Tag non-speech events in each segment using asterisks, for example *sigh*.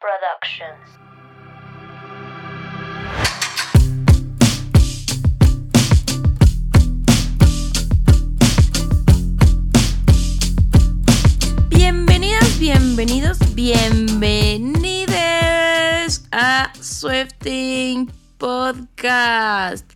Productions. Bienvenidas, bienvenidos, bienvenidos a Swifting Podcast.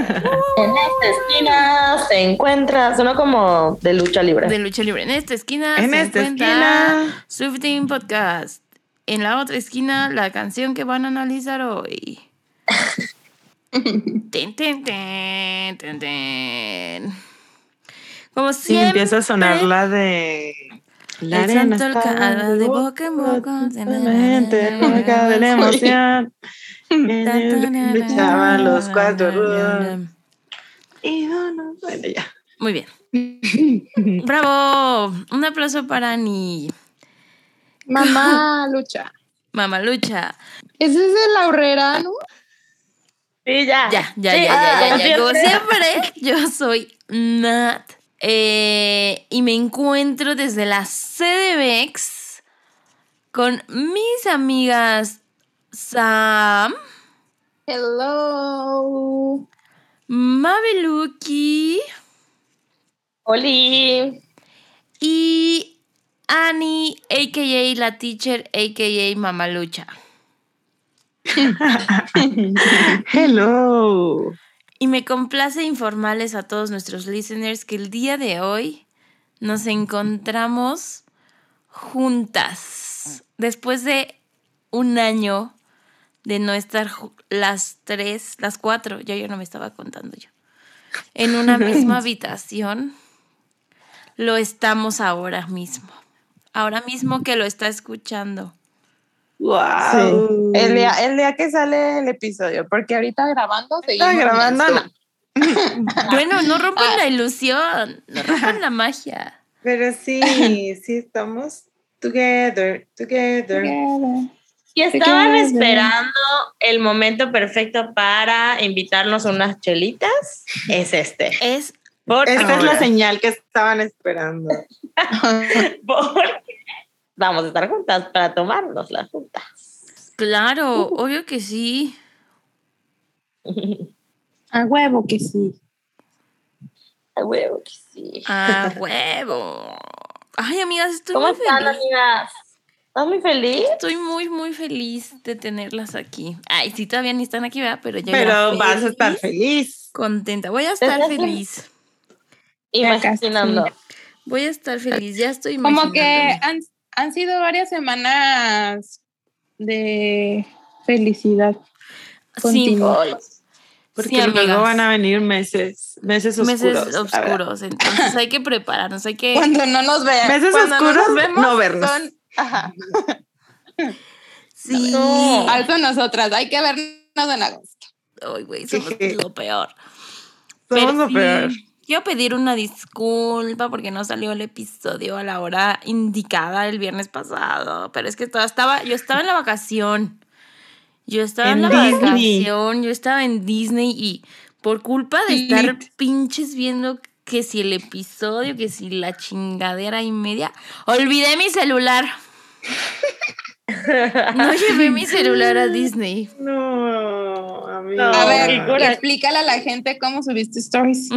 *laughs* En esta esquina se encuentra, sonó como de lucha libre. De lucha libre. En esta esquina En se esta encuentra esquina. Swifting Podcast. En la otra esquina, la canción que van a analizar hoy. *laughs* Ten, ten, ten, ten, ten. Como empieza a sonar la de. La arena está de boca en boca. Mente loca de la emoción. Luchaban los cuatro rudos. Y uno. Bueno, ya. Muy bien. ¡Bravo! Un aplauso para Ani. Mamá lucha. Mamalucha. Ese es de la horrera, ¿no? Sí, ya. Ya, ya, Sí, ya, ya, ya, ya. Como siempre. siempre, yo soy Nat. Eh, y me encuentro desde la CDBX con mis amigas Sam, Hello. Mabeluki Oli. y Annie, a.k.a. la teacher, a.k.a. Mamalucha. *laughs* Hello. Y me complace informarles a todos nuestros listeners que el día de hoy nos encontramos juntas. Después de un año de no estar las tres, las cuatro, ya yo no me estaba contando yo, en una *laughs* misma habitación, lo estamos ahora mismo. Ahora mismo que lo está escuchando. Wow. El día, el día que sale el episodio, porque ahorita grabando seguimos. Está grabando. no. *laughs* Bueno, no rompan la ilusión, no rompan la magia. Pero sí, sí estamos together, together. Y estaban esperando el momento perfecto para invitarnos unas chelitas. Es este. Es Por Esta es la señal que estaban esperando. *laughs* Porque vamos a estar juntas para tomarnos las juntas. Claro, obvio que sí. A huevo que sí. A huevo que sí. A huevo. Ay, amigas, estoy ¿Cómo muy están, feliz. amigas? ¿Estás muy feliz? Estoy muy, muy feliz de tenerlas aquí. Ay, sí, todavía ni están aquí, ¿verdad? Pero yo ya Pero vas a estar feliz. Contenta. Voy a estar feliz. Imaginando. Voy a estar feliz. Ya estoy Como que han, han sido varias semanas de felicidad. Sí, continua. Porque Sí, luego van a venir meses, meses oscuros. meses oscuros. Entonces hay que prepararnos. Hay que. *laughs* Cuando no nos vean. Meses cuando oscuros, nos vemos, no vernos. son- ajá. Sí. No. Alto nosotras. Hay que vernos en agosto. Ay, güey, somos lo peor. Somos Pero lo sí, peor. Quiero pedir una disculpa porque no salió el episodio a la hora indicada el viernes pasado. Pero es que toda estaba, yo estaba en la vacación. Yo estaba en, En la Disney. vacación, yo estaba en Disney y por culpa de estar pinches viendo que si el episodio, que si la chingadera y media, olvidé mi celular. No *laughs* llevé mi celular a Disney. No, amigo. No, A ver, explícale a la gente cómo subiste stories.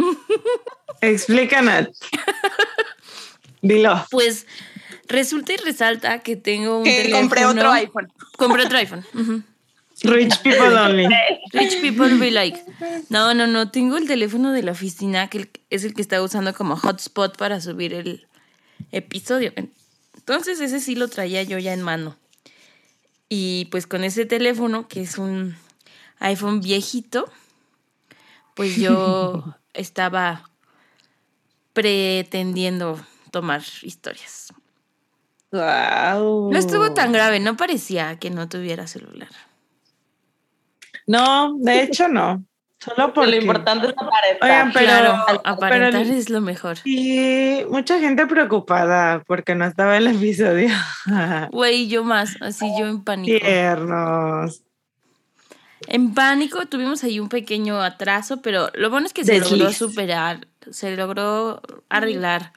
*laughs* Explica, Nat. Dilo. Pues resulta y resalta que tengo un Que compré otro iPhone. Compré otro iPhone. ujú. Rich people only. Rich people be like. No, no, no. Tengo el teléfono de la oficina que es el que está usando como hotspot para subir el episodio. Entonces ese sí lo traía yo ya en mano. Y pues con ese teléfono, que es un iPhone viejito, pues yo *laughs* estaba pretendiendo tomar historias. Wow. No estuvo tan grave, no parecía que no tuviera celular. No, de hecho no. Solo Porque lo importante es aparentar. Oigan, pero. claro, aparentar pero- es lo mejor. Y mucha gente preocupada porque no estaba el episodio. *laughs* Güey, yo más, así yo en pánico. Tiernos. En pánico tuvimos ahí un pequeño atraso, pero lo bueno es que se logró superar, se logró arreglar.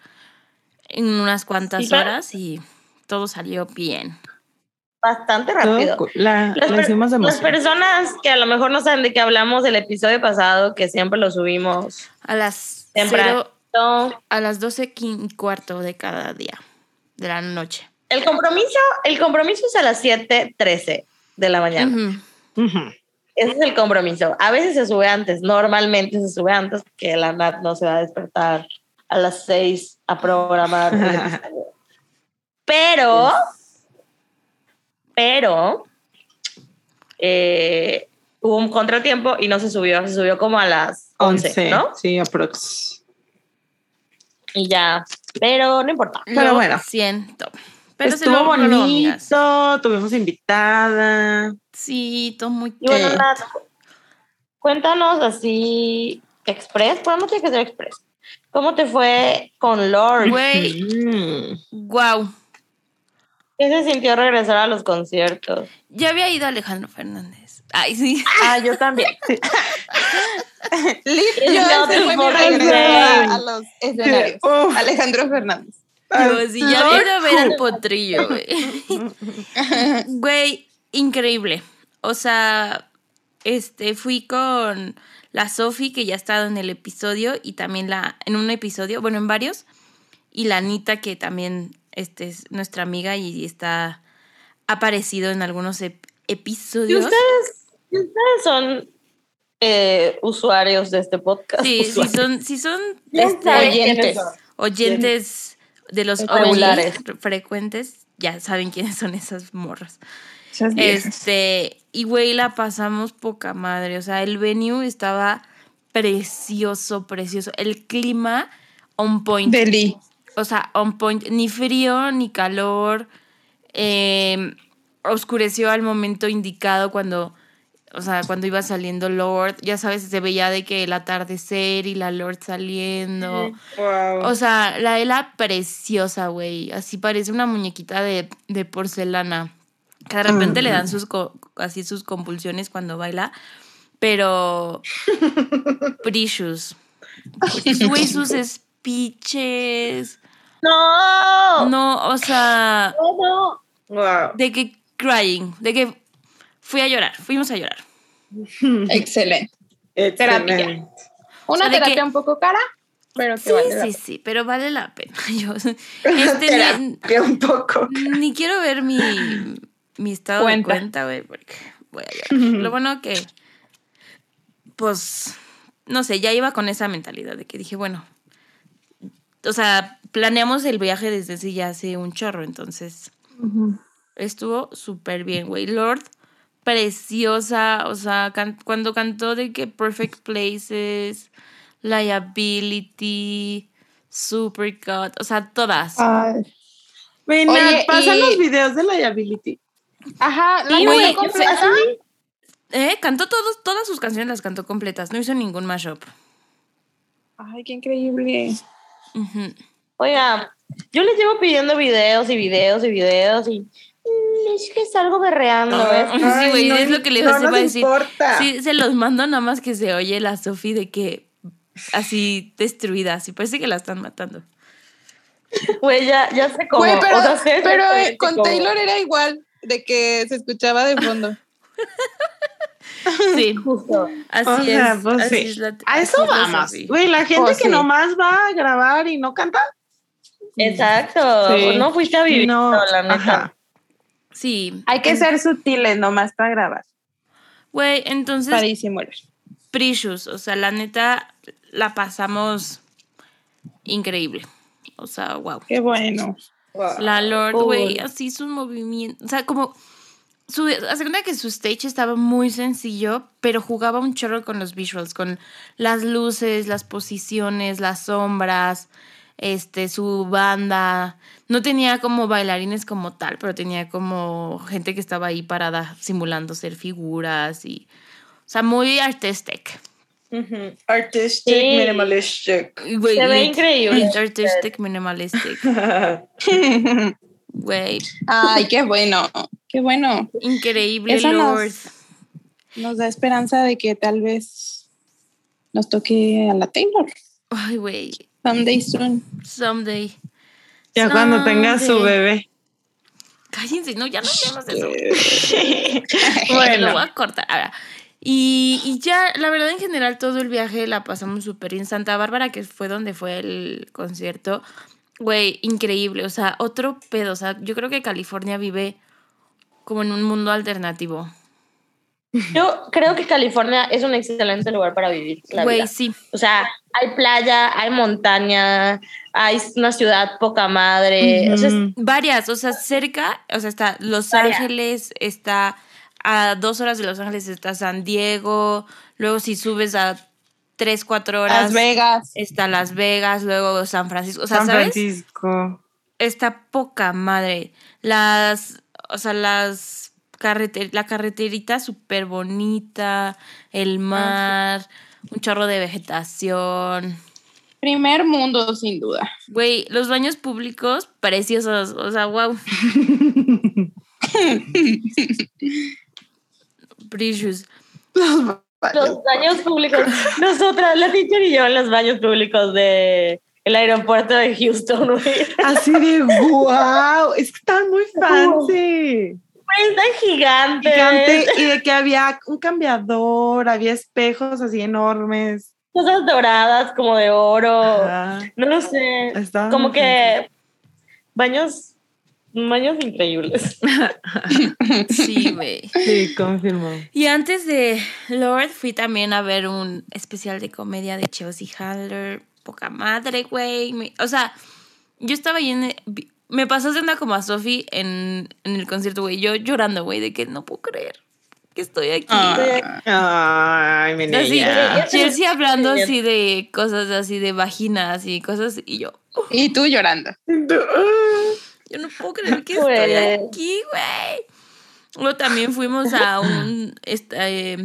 en unas cuantas Sí, horas y todo salió bien. Bastante rápido. la, Las, la per- las personas que a lo mejor no saben de qué hablamos del episodio pasado, que siempre lo subimos A las temprano. cero- a las 12 y cuarto de cada día de la noche. El compromiso, el compromiso es a las 7:13 de la mañana. Ujú. Ujú. Ese es el compromiso. A veces se sube antes, normalmente se sube antes, que la Nat no se va a despertar a las 6 a programar. el *laughs* episodio. Pero, pero, eh, hubo un contratiempo y no se subió, se subió como a las 11, 11, ¿no? sí, aprox. Y ya, pero no importa. Pero bueno. siento. Pero se Estuvo bonito, tuvimos invitada. Sí, todo muy Y bueno. Nat, cuéntanos así, express, no tiene que ser express. ¿Cómo te fue con Lord? Güey, Mm. wow. ¿Qué se sintió regresar a los conciertos? Ya había ido Alejandro Fernández. Ay, sí. Ah, yo también. *laughs* Es yo not ese fue mi the regreso a, a los escenarios. Uf. Alejandro Fernández. Yo, sí, ya había ido a ver al potrillo, güey. Güey, increíble. O sea, este, fui con la Sofi, que ya ha estado en el episodio, y también la, en un episodio, bueno, en varios, y la Anita, que también este, es nuestra amiga y está aparecido en algunos ep- ¿Y episodios. ustedes, y ustedes son eh, usuarios de este podcast? Sí, sí Usuarios. son, sí son este, oyentes. oyentes de los Regulares. Frecuentes, ya saben quiénes son esas morras. Esas. Este, y güey, la pasamos poca madre. O sea, el venue estaba precioso, precioso. El clima on point. Deli. O sea, on point. Ni frío, ni calor. Eh, oscureció al momento indicado cuando. O sea, cuando iba saliendo Lord, ya sabes, se veía de que el atardecer y la Lord saliendo. Wow. O sea, la Ela preciosa, güey. Así parece una muñequita de, de porcelana. Que de repente le dan sus co- así sus convulsiones cuando baila. Pero. *laughs* Precious. Güey, sus speeches. No, no, o sea. no. wow. De que crying. De que fui a llorar. Fuimos a llorar. *laughs* Excelente. Excelente. Una O sea, terapia que- un poco cara, pero que Sí, vale la sí, pena. sí, pero vale la pena. *laughs* Yo, *laughs* este, ni, Terapia un poco. Ni quiero ver mi, mi estado Cuenta. de cuenta, güey, porque voy a llorar. Lo bueno que, pues, no sé, ya iba con esa mentalidad de que dije, bueno, o sea, planeamos el viaje desde hace ya hace un chorro, entonces estuvo súper bien, güey. Lord, preciosa, o sea, can- cuando cantó de que Perfect Places, Liability, Supercut, o sea, todas. Ay. Ven, Oye, pasan y- los videos de Liability. Ajá, la güey. Eh, cantó todos, todas sus canciones las cantó completas, no hizo ningún mashup. Ay, qué increíble. Ujú. Oiga, yo les llevo pidiendo videos y videos y videos y mm, es que salgo berreando. ¿ves? *laughs* Sí, güey, es lo que le no iba a decir. importa. Sí, se los mando nada más que se oye la Sofi de que así destruida, así parece que la están matando. Güey, ya, ya sé cómo. Güey, pero, o sea, sé pero eh, con cómo. Taylor era igual, de que se escuchaba de fondo. Sí, *laughs* Justo. así O sea, es. pues así sí. es la- A así eso vamos. Güey, la gente que sí. nomás va a grabar y no canta. Exacto. Sí. No fuiste a vivir, no, la neta. ajá. Sí. Hay que ser sutiles nomás para grabar. Güey, entonces, Para disimular. Precious, o sea, la neta, la pasamos increíble. O sea, wow. Qué bueno. La Lord, güey, así sus movimientos. O sea, como. Su, hace cuenta que su stage estaba muy sencillo, pero jugaba un chorro con los visuals, con las luces, las posiciones, las sombras, este, su banda. No tenía como bailarines como tal, pero tenía como gente que estaba ahí parada simulando ser figuras y. O sea, muy artistic. Artistic, Sí. minimalistic. Güey, Se ve increíble. artistic, minimalistic. *laughs* Güey, Ay, qué bueno. Qué bueno. increíble, Eso nos-. Nos da esperanza de que tal vez nos toque a la Taylor. Ay, güey. Someday soon. Someday. Ya cuando tenga su bebé. Cállense, no, ya no hablemos de eso. *laughs* Lo bueno, voy a cortar. Ahora, y, y ya, la verdad, en general, todo el viaje la pasamos súper bien. Santa Bárbara, que fue donde fue el concierto, güey, increíble. O sea, otro pedo. O sea, yo creo que California vive como en un mundo alternativo. Yo creo que California es un excelente lugar para vivir la Güey, vida. sí. O sea, hay playa, hay montaña, hay una ciudad poca madre. O sea, es-. Varias, o sea, cerca, o sea, está Los Varias. Ángeles, está a dos horas de Los Ángeles, está San Diego. Luego, si subes a tres, cuatro horas, Las Vegas. está Las Vegas, luego San Francisco. O sea, San ¿sabes? Francisco. está poca madre. Las, o sea, las carreter la carreterita súper bonita, el mar, un chorro de vegetación. Primer mundo, sin duda. Güey, los baños públicos preciosos, o sea, wow. *laughs* Precious. los baños públicos. Nosotras, la teacher y yo en los baños públicos de el aeropuerto de Houston, güey. Así de wow. Es que están muy fancy. Güey, Están gigantes. Gigante. Y de que había un cambiador, había espejos así enormes. Cosas doradas como de oro. Ajá. No lo sé. Como que baños, baños increíbles. *laughs* Sí, güey. Sí, confirmo. Y antes de Lord, fui también a ver un especial de comedia de Chelsea Handler. Poca madre, güey. O sea, yo estaba ahí en. Me pasó de una como a Sophie en, en el concierto, güey. Yo llorando, güey, de que no puedo creer que estoy aquí. Ah. Ay, mi Así, niña. Chelsea hablando así de cosas así de vaginas y cosas. Y yo, Y tú llorando. yo no puedo creer que estoy Güey. aquí, güey. Luego también fuimos a un eh,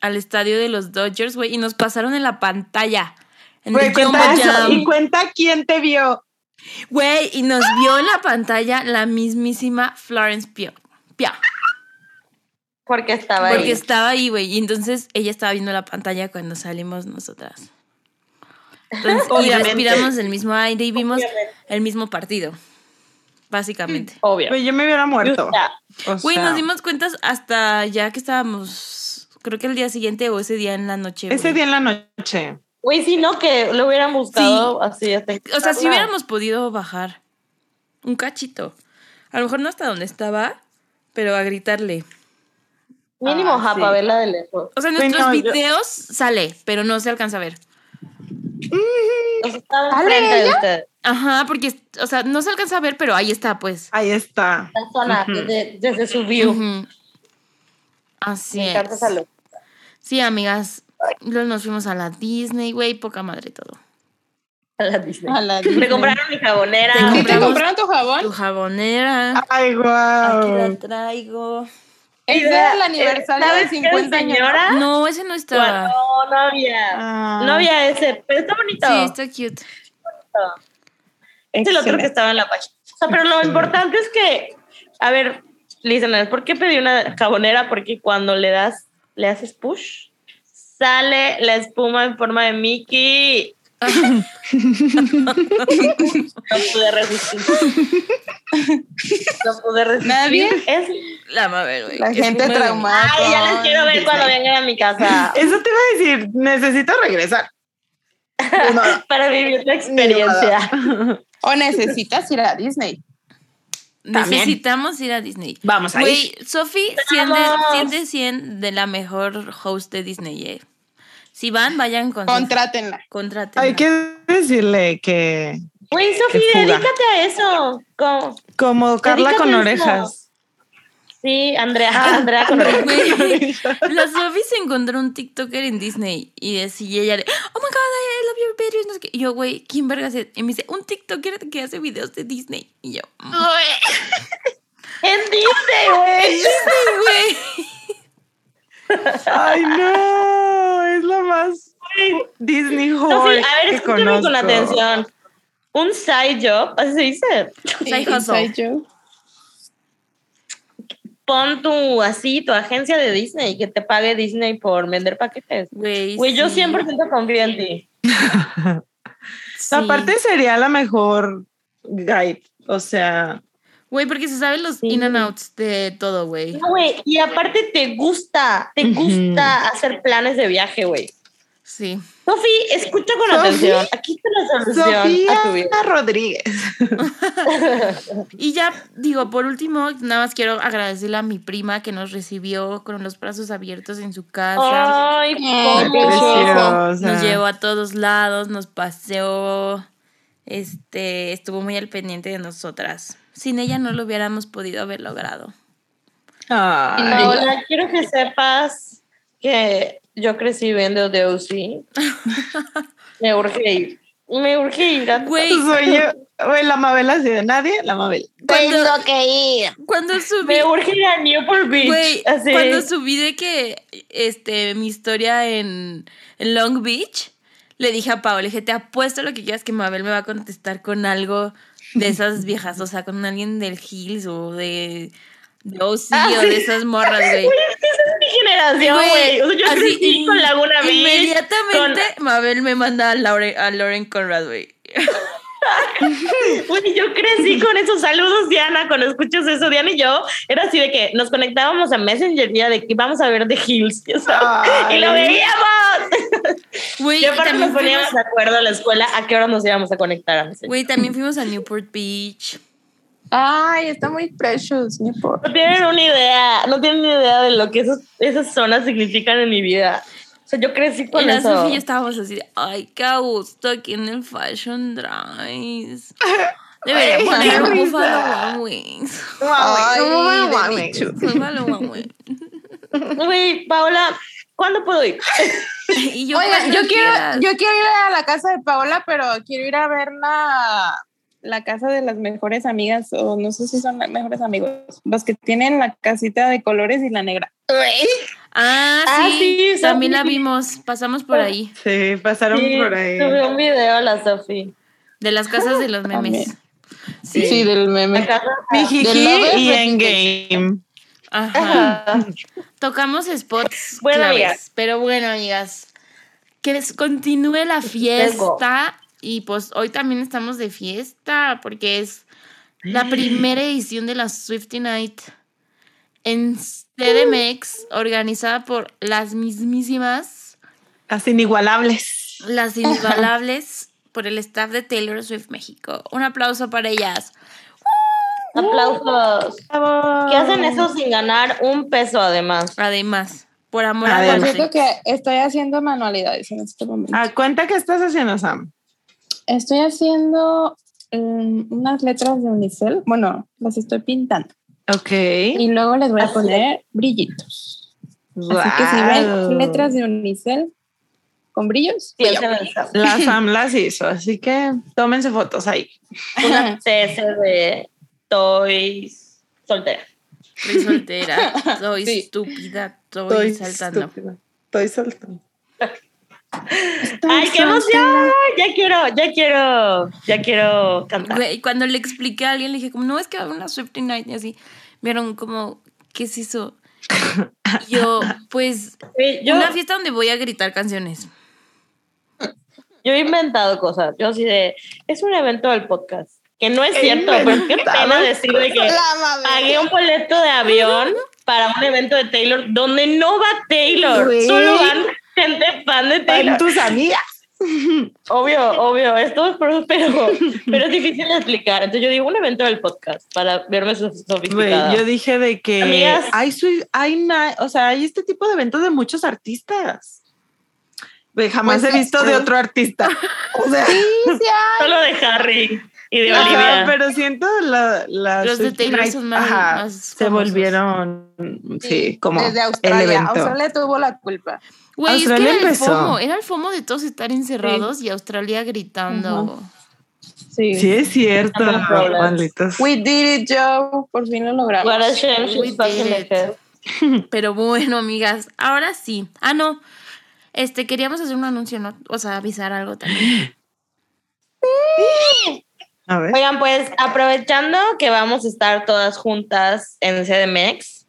al estadio de los Dodgers, güey, y nos pasaron en la pantalla. En Jumbo cuenta eso. Y cuenta quién te vio. Güey, y nos vio en la pantalla la mismísima Florence. Pugh, Porque estaba Porque ahí. estaba ahí, güey. Y entonces ella estaba viendo la pantalla cuando salimos nosotras. Entonces, y respiramos el mismo aire y vimos Obviamente. el mismo partido. Básicamente. Obvio. Güey, yo me hubiera muerto. O sea, O Güey, sea, nos dimos cuenta hasta ya que estábamos, creo que el día siguiente o ese día en la noche. Ese güey. día en la noche. Güey, si no, que lo hubieran buscado así hasta O sea, si hubiéramos podido bajar un cachito. A lo mejor no hasta donde estaba, pero a gritarle. Mínimo, Ah, ja, sí. para verla de lejos. O sea, en nuestros no, yo- videos sale, pero no se alcanza a ver. O sea, estaba ¿Ale, enfrente de ella? usted. Ajá, porque, o sea, no se alcanza a ver, pero ahí está, pues. Ahí está. La zona, desde, desde su view. Así Me encanta es. esa. Sí, amigas. Luego nos fuimos a la Disney, güey, poca madre todo. A la Disney. A la Me compraron mi jabonera. Te ¿Sí te compraron tu Tu jabón? jabonera. Ay, Aquí la wow. traigo. Es Idea, del aniversario ¿sabes de qué, 50 años. señora? No, ese no estaba. No, no había. Ah, No había ese, pero está bonito. Sí, está cute. Es el otro que estaba en la página. O sea, pero lo importante es que, a ver, listeners, ¿por qué pedí una jabonera? Porque cuando le das, le haces push, sale la espuma en forma de Mickey. no pude resistir. No pude resistir. ¿Nadie? Es, La Mabel, güey. La gente traumada. ay, ya les quiero ver cuando vengan a mi casa Eso te iba a decir, necesito regresar. *laughs* Para vivir la experiencia. *laughs* O necesitas ir a Disney. También. Necesitamos ir a Disney. Vamos a Güey, Sophie, 100 de, Vamos. 100 de 100 de la mejor host de Disney. eh. Si van, vayan con. Contrátenla. Contrátenla. Hay que decirle que Güey, Sofía, fuga. dedícate a eso. Como Carla con orejas. Sí, Andrea, *laughs* Andrea con la Sophie se encontró un TikToker en Disney y decía ella de, oh my god, I love your videos. No sé qué. Y yo, güey, ¿quién vergas es? Y me dice, un TikToker que hace videos de Disney. Y yo, "Mm". En Disney, güey. Disney, güey. *laughs* Ay, no, es lo más Disney Hall a ver, escúchame con atención. Un side job, así se dice. Side hustle. Inside joke. Pon tu, así, tu agencia de Disney, que te pague Disney por vender paquetes. Güey, Güey, yo sí. 100% confío en ti. Sí. Aparte sería la mejor guide O sea, Güey, porque se saben los Sí. in and outs de todo, güey. No, güey, y aparte te gusta, te gusta hacer planes de viaje, güey. Sí. Sofi, escucha con atención. Aquí está la solución a tu Sofía vida. Rodríguez. *laughs* Y ya, digo, por último, nada más quiero agradecerle a mi prima que nos recibió con los brazos abiertos en su casa. Ay, pobre. precioso. Nos llevó a todos lados, nos paseó. Este, estuvo muy al pendiente de nosotras. Sin ella no lo hubiéramos podido haber logrado. Ay, Paola, quiero que sepas que yo crecí viendo The O.C. *laughs* Me urge ir. Me urge ir a Güey, soy yo. Güey, la Mabel así de nadie, la Mabel. cuando, que ir. cuando subí, Me urge ir a Newport Beach. güey, así. cuando subí de que este mi historia en, en Long Beach, le dije a Pau, le dije, te apuesto lo que quieras que Mabel me va a contestar con algo de esas viejas, o sea, con alguien del Hills o de, de OC Ah, o sí. de esas morras, güey. Güey, es que esa es mi generación, güey. O sea, yo así, crecí con Laguna Beach. Inmediatamente Mabel me manda a, Laure- a Lauren Conrad, güey. con- *laughs* Güey, yo crecí con esos saludos, Diana. Cuando escuchas eso, Diana y yo, era así de que nos conectábamos a Messenger día de que vamos a ver The Hills. ya sabes, Y lo veíamos. Güey, Y aparte también nos poníamos fuimos, de acuerdo a la escuela a qué hora nos íbamos a conectar a Messenger. güey, también fuimos a Newport Beach. Ay, está muy precious, ni por. No tienen una idea, no tienen ni idea de lo que esos, esas zonas significan en mi vida. O sea, yo crecí Y con la eso. Sofía y estábamos así ay, qué gusto aquí en el Fashion Drive. *laughs* Debería Ay, poner un. Buffalo One Wings. Ay, ¿cómo de mames? bicho. Buffalo One Wings. Güey, Paola, ¿cuándo puedo ir? *laughs* Y yo, cuando yo quiero, yo quiero ir a la casa de Paola, pero quiero ir a ver la, casa de las mejores amigas, o no sé si son las mejores amigos, los que tienen la casita de colores y la negra. Ah, Ah, sí, sí, también la vimos. Pasamos por ahí. Sí, pasaron Sí, por ahí. Subí un video a la Sofi. De las casas de los memes. También. Sí. Sí, del meme. Mijiji y. Endgame. Ajá. Ajá. Tocamos spots Bueno, claves. amigas. Pero bueno, amigas. Que les continúe la fiesta. Y pues hoy también estamos de fiesta porque es la primera edición de la Swifty Night en CDMX, organizada por las mismísimas, Las inigualables. las inigualables, por el staff de Taylor Swift México. Un aplauso para ellas. Aplausos. ¿Qué hacen eso sin ganar un peso además? Además, por amor a cierto música. que estoy haciendo manualidades en este momento. Ah, cuenta qué estás haciendo, Sam. Estoy haciendo mm, unas letras de unicel. Bueno, las estoy pintando. Ok. Y luego les voy a Así. poner brillitos. Así que si ven letras de unicel con brillos, eso. La *laughs* Sam las hizo, así que tómense fotos ahí. Una CS de Toys soltera. Soy soltera, soy Sí. estúpida, estoy, saltando. estúpida. Estoy saltando. ¡Ay, qué emoción! Ya quiero, ya quiero, ya quiero cantar. Güey, cuando le expliqué a alguien, le dije como, no, es que va a haber una Swifty Night y así. Vieron como, ¿qué es eso? Y yo, pues, Güey, Yo, una fiesta donde voy a gritar canciones. yo he inventado cosas. Yo así de, es un evento del podcast. Que no es He cierto, pero qué pena decir de que pagué un boleto de avión para un evento de Taylor donde no va Taylor. Solo van gente fan de Taylor. Tus amigas. *laughs* Obvio, obvio, esto es pero, pero, pero es difícil de explicar. Entonces yo digo un evento del podcast para verme sofisticada. yo dije de que Amigas. hay, su- hay, na- o sea, hay este tipo de eventos de muchos artistas. Jamás Pues he visto de sí. otro artista. *laughs* O sea, Solo de Harry y de ajá, Olivia. pero siento la, la Los de Taylor Night, son más- ajá, más se volvieron, sí, como Desde el Australia. evento. Australia tuvo la culpa. Güey, es que era el empezó. FOMO, era el FOMO de todos estar encerrados y Australia gritando. Sí. Sí, es cierto, malditos. We did it, Joe. Por fin lo logramos. What a shame We did it. *laughs* Pero bueno, amigas, ahora sí. Ah, no. Este, queríamos hacer un anuncio, ¿no? O sea, avisar algo también. A ver. Oigan, pues aprovechando que vamos a estar todas juntas en CDMX,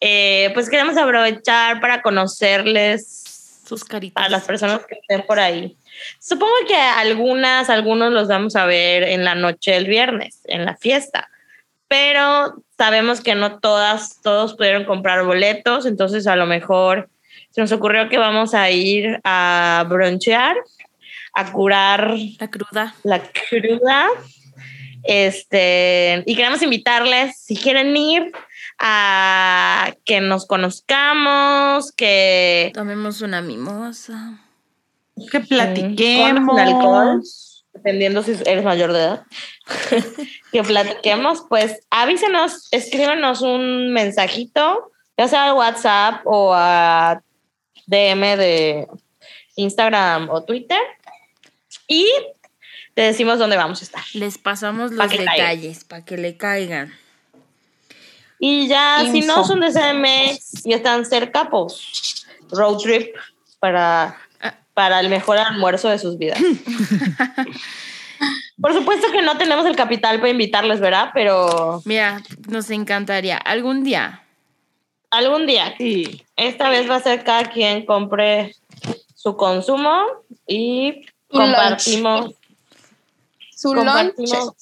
eh, pues queremos aprovechar para conocerles Sus caritas. a las personas que estén por ahí. Supongo que algunas, algunos los vamos a ver en la noche del viernes, en la fiesta, pero sabemos que no todas, todos pudieron comprar boletos, entonces a lo mejor se nos ocurrió que vamos a ir a bronchear, a curar La cruda. la cruda. Este, y queremos invitarles, si quieren ir, a que nos conozcamos, que Tomemos una mimosa. Que con platiquemos. alcohol, dependiendo si eres mayor de edad, *laughs* que platiquemos, pues avísenos, escríbenos un mensajito, ya sea al WhatsApp o a DM de Instagram o Twitter, y te decimos dónde vamos a estar. Les pasamos Pa' los detalles para que le caigan. Y ya, si no son de CMX y están cerca, pues road trip para, Ah. para el mejor almuerzo de sus vidas. *laughs* Por supuesto que no tenemos el capital para invitarles, ¿verdad? Pero Mira, nos encantaría. Algún día. algún día, Sí. esta vez va a ser cada quien compre su consumo y Su compartimos. Su lunch. compartimos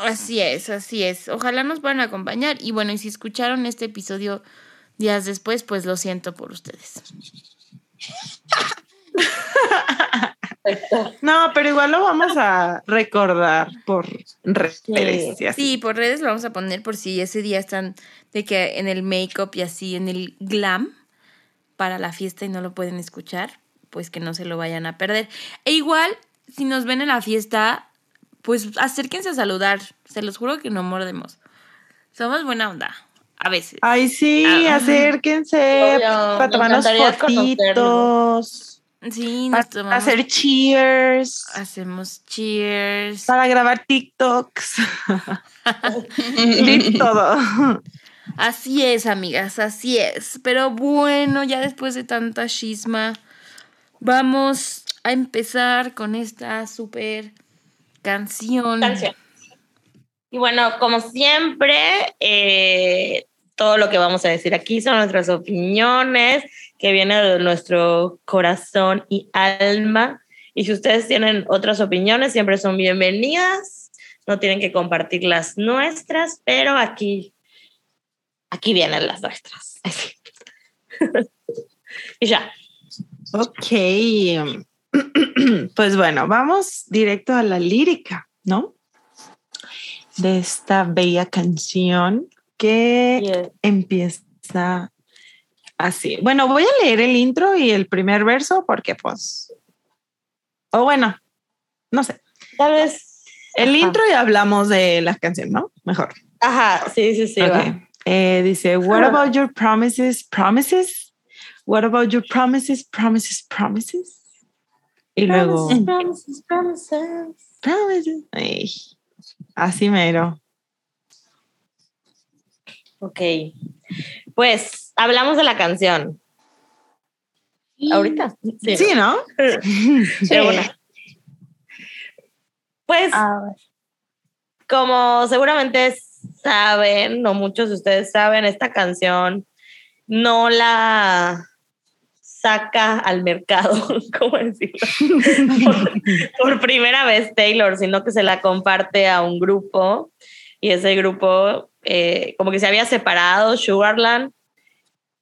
Así es, así es. Ojalá nos puedan acompañar. Y bueno, y si escucharon este episodio días después, pues lo siento por ustedes. No, pero igual lo vamos a recordar por redes y así. Sí, por redes lo vamos a poner por si ese día están de que en el make-up y así, en el glam para la fiesta y no lo pueden escuchar, pues que no se lo vayan a perder. E igual, si nos ven en la fiesta, pues acérquense a saludar. Se los juro que no mordemos. Somos buena onda. A veces. Ay, sí, Ah. acérquense Obvio, para me tomarnos fotitos, Sí, nos para tomamos- hacer cheers, hacemos cheers. para grabar TikToks. *laughs* y todo. Así es, amigas, así es. Pero bueno, ya después de tanta chisma, vamos a empezar con esta super canción. canción. Y bueno, como siempre, eh, todo lo que vamos a decir aquí son nuestras opiniones que vienen de nuestro corazón y alma. Y si ustedes tienen otras opiniones, siempre son bienvenidas. No tienen que compartir las nuestras, pero aquí, aquí vienen las nuestras. *laughs* *laughs* y ya. Ok. *clears throat* Pues bueno, vamos directo a la lírica, ¿no? De esta bella canción que Yes. empieza así. Bueno, voy a leer el intro y el primer verso porque pues... O bueno, no sé. Tal vez. El Ajá. intro y hablamos de la canción, ¿no? Mejor. Ajá, sí, sí, sí. Ok. va. Eh, dice, what about your promises, promises? What about your promises, promises, promises? Y luego, Promises, promises. promises. Ay, así mero. Ok. Pues hablamos de la canción. Ahorita. Sí. Sí, ¿no? *laughs* De una. Pues A ver. como seguramente saben, o muchos de ustedes saben, esta canción no la saca al mercado, *laughs* ¿cómo decirlo? por, por primera vez Taylor, sino que se la comparte a un grupo y ese grupo eh, como que se había separado, Sugarland,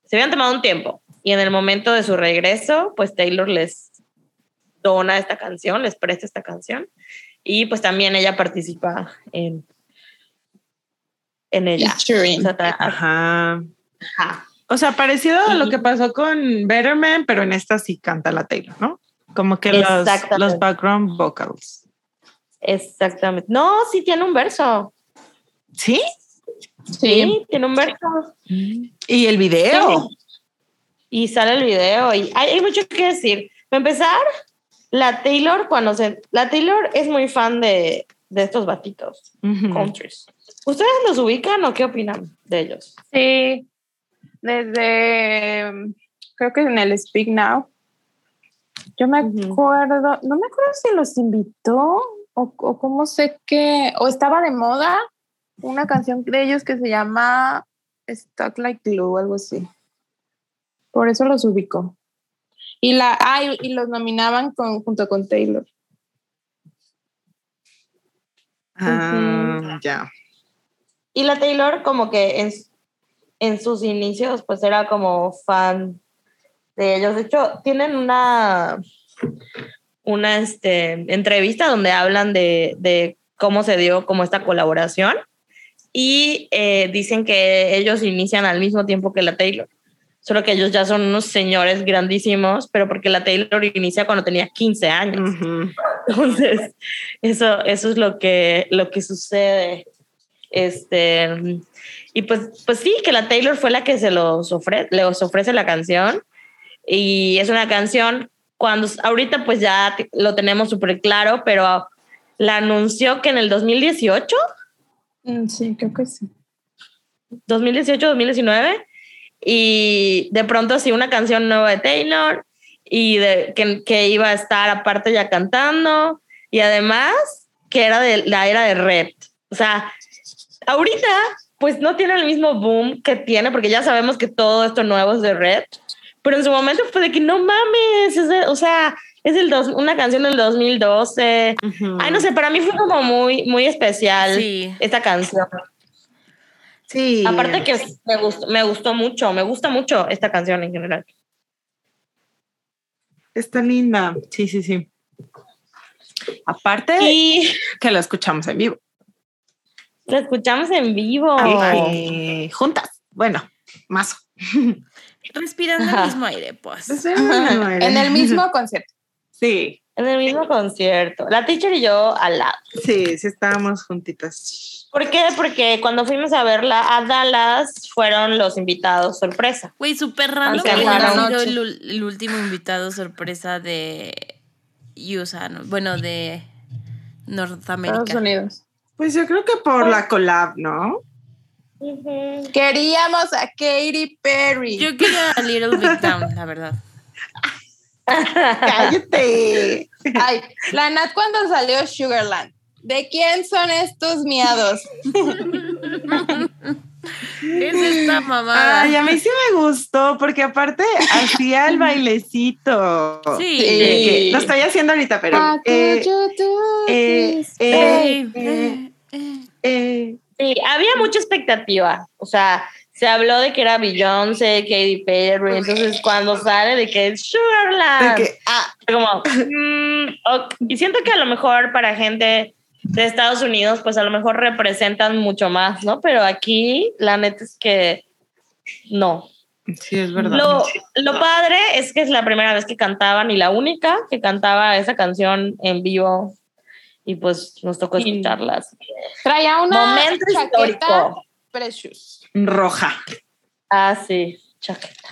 se habían tomado un tiempo y en el momento de su regreso, pues Taylor les dona esta canción, les presta esta canción y pues también ella participa en, en ella. O sea, Ajá. ajá. O sea, parecido a lo que pasó con Betterman, pero en esta sí canta la Taylor, ¿no? Como que los, los background vocals. Exactamente. No, sí tiene un verso. ¿Sí? Sí, tiene un verso. Y el video. Y sale el video. Y hay, hay mucho que decir. Para empezar, la Taylor, cuando se. La Taylor es muy fan de, de estos batitos, Ujú. countries. ¿Ustedes los ubican o qué opinan de ellos? Sí, desde mm, creo que en el Speak Now. Yo me acuerdo, no me acuerdo si los invitó o, o cómo sé que, o estaba de moda una canción de ellos que se llama Stuck Like Glue, algo así. Por eso los ubico. Y la ah, y, y los nominaban con, junto con Taylor. Ah, ya. Y la Taylor como que en, en sus inicios pues era como fan de ellos. De hecho, tienen una, una este, entrevista donde hablan de, de cómo se dio como esta colaboración y eh, dicen que ellos inician al mismo tiempo que la Taylor. Solo que ellos ya son unos señores grandísimos, pero porque la Taylor inicia cuando tenía 15 años. Ujú. Entonces, eso, eso es lo que, lo que sucede. Este, y pues, pues sí, que la Taylor fue la que se los ofrece, les ofrece la canción. Y es una canción cuando ahorita pues ya lo tenemos súper claro, pero la anunció que en el 2018, Mm, Sí, creo que sí. 2018, 2019, y de pronto sí una canción nueva de Taylor y de, que, que iba a estar aparte ya cantando y además que era de la era de Red. O sea, ahorita pues no tiene el mismo boom que tiene porque ya sabemos que todo esto nuevo es de Red, pero en su momento fue de que no mames, de- o sea, es el dos, una canción del 2012. Ujú. Ay, no sé, para mí fue como muy, muy especial Sí. esta canción. Sí. Aparte que me gustó, me gustó mucho, me gusta mucho esta canción en general. Está linda. Sí, sí, sí. Aparte Y que la escuchamos en vivo. La escuchamos en vivo. Eh, juntas. Bueno, más. *laughs* Respirando Ajá. el mismo aire, pues. En el mismo concierto. Sí, En el mismo concierto. La teacher y yo al lado. sí, sí estábamos juntitas. ¿Por qué? Porque cuando fuimos a verla a Dallas fueron los invitados sorpresa. Güey, súper raro que el, el último invitado sorpresa de USA, ¿no? bueno, de Estados Norteamérica. Unidos. Pues yo creo que por la collab, ¿no? Queríamos a Katy Perry. Yo quería a Little Big Town, *laughs* la verdad. Cállate. *laughs* Ay, la Nat cuando salió Sugarland. ¿De quién son estos miados? *laughs* Es esta mamada. Ay, a mí sí me gustó, porque aparte hacía el bailecito. Sí. Que- lo estoy haciendo ahorita, pero. eh, eh, eh. Sí, había mucha expectativa. O sea, se habló de que era Beyoncé, Katy Perry. Entonces, cuando sale de que es Sugarland, De que, ah, como, mm, ok. y siento que a lo mejor para gente de Estados Unidos, pues a lo mejor representan mucho más, ¿no? Pero aquí, la neta es que no. sí, es verdad. Lo, lo padre es que es la primera vez que cantaban y la única que cantaba esa canción en vivo. Y pues nos tocó escucharlas. Traía una Momento chaqueta histórico. precious. Roja. Ah, sí, chaqueta.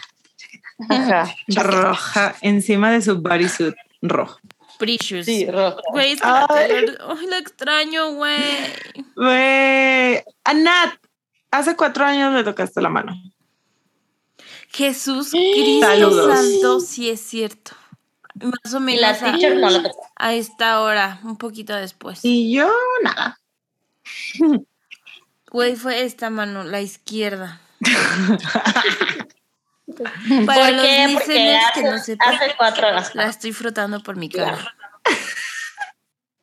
Ajá. *laughs* Roja. Encima de su bodysuit rojo. Precious. Sí, rojo. Güey, es que la Ay. Taylor- ay, la extraño, güey. Güey. A Nat, hace cuatro años le tocaste la mano. Jesús Cristo Saludos. Santo, sí es cierto. Más o Y menos la teacher no la tocó. a esta hora, un poquito después. Y yo, nada. Güey, fue esta mano, la izquierda. *laughs* ¿Por Para los qué? Porque listeners que hace, no sepan, hace cuatro, la estoy frotando por mi cara.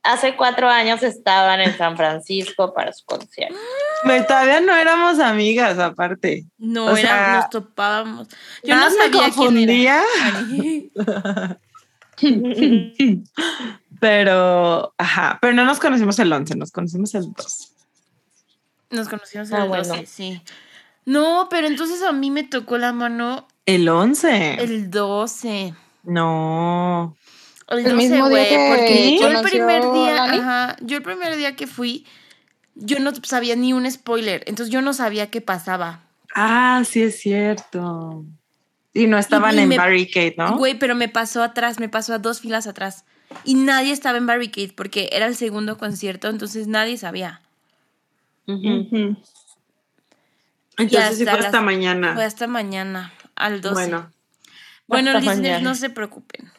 hace cuatro años estaban en San Francisco para su concierto. Güey, todavía no éramos amigas, aparte. No, O era, sea, nos topábamos. Yo Nada no me sabía quién era. *laughs* *laughs* *laughs* Pero, ajá, pero no nos conocimos el 11, nos conocimos el 2. Nos conocimos Ah, el bueno. 12, sí. No, pero entonces a mí me tocó la mano ¿El 11? el 12. No. El El 12, mismo día güey, que porque yo el primer día, ajá, yo el primer día que fui, yo no sabía ni un spoiler, entonces yo no sabía qué pasaba. Ah, sí es cierto. Y no estaban Y en me- Barricade, ¿no? Güey, pero me pasó atrás, me pasó a dos filas atrás. Y nadie estaba en Barricade porque era el segundo concierto, entonces nadie sabía. Entonces sí hasta fue hasta las- mañana. Fue hasta mañana, al 12. Bueno, Bueno, listeners, mañana. no se preocupen.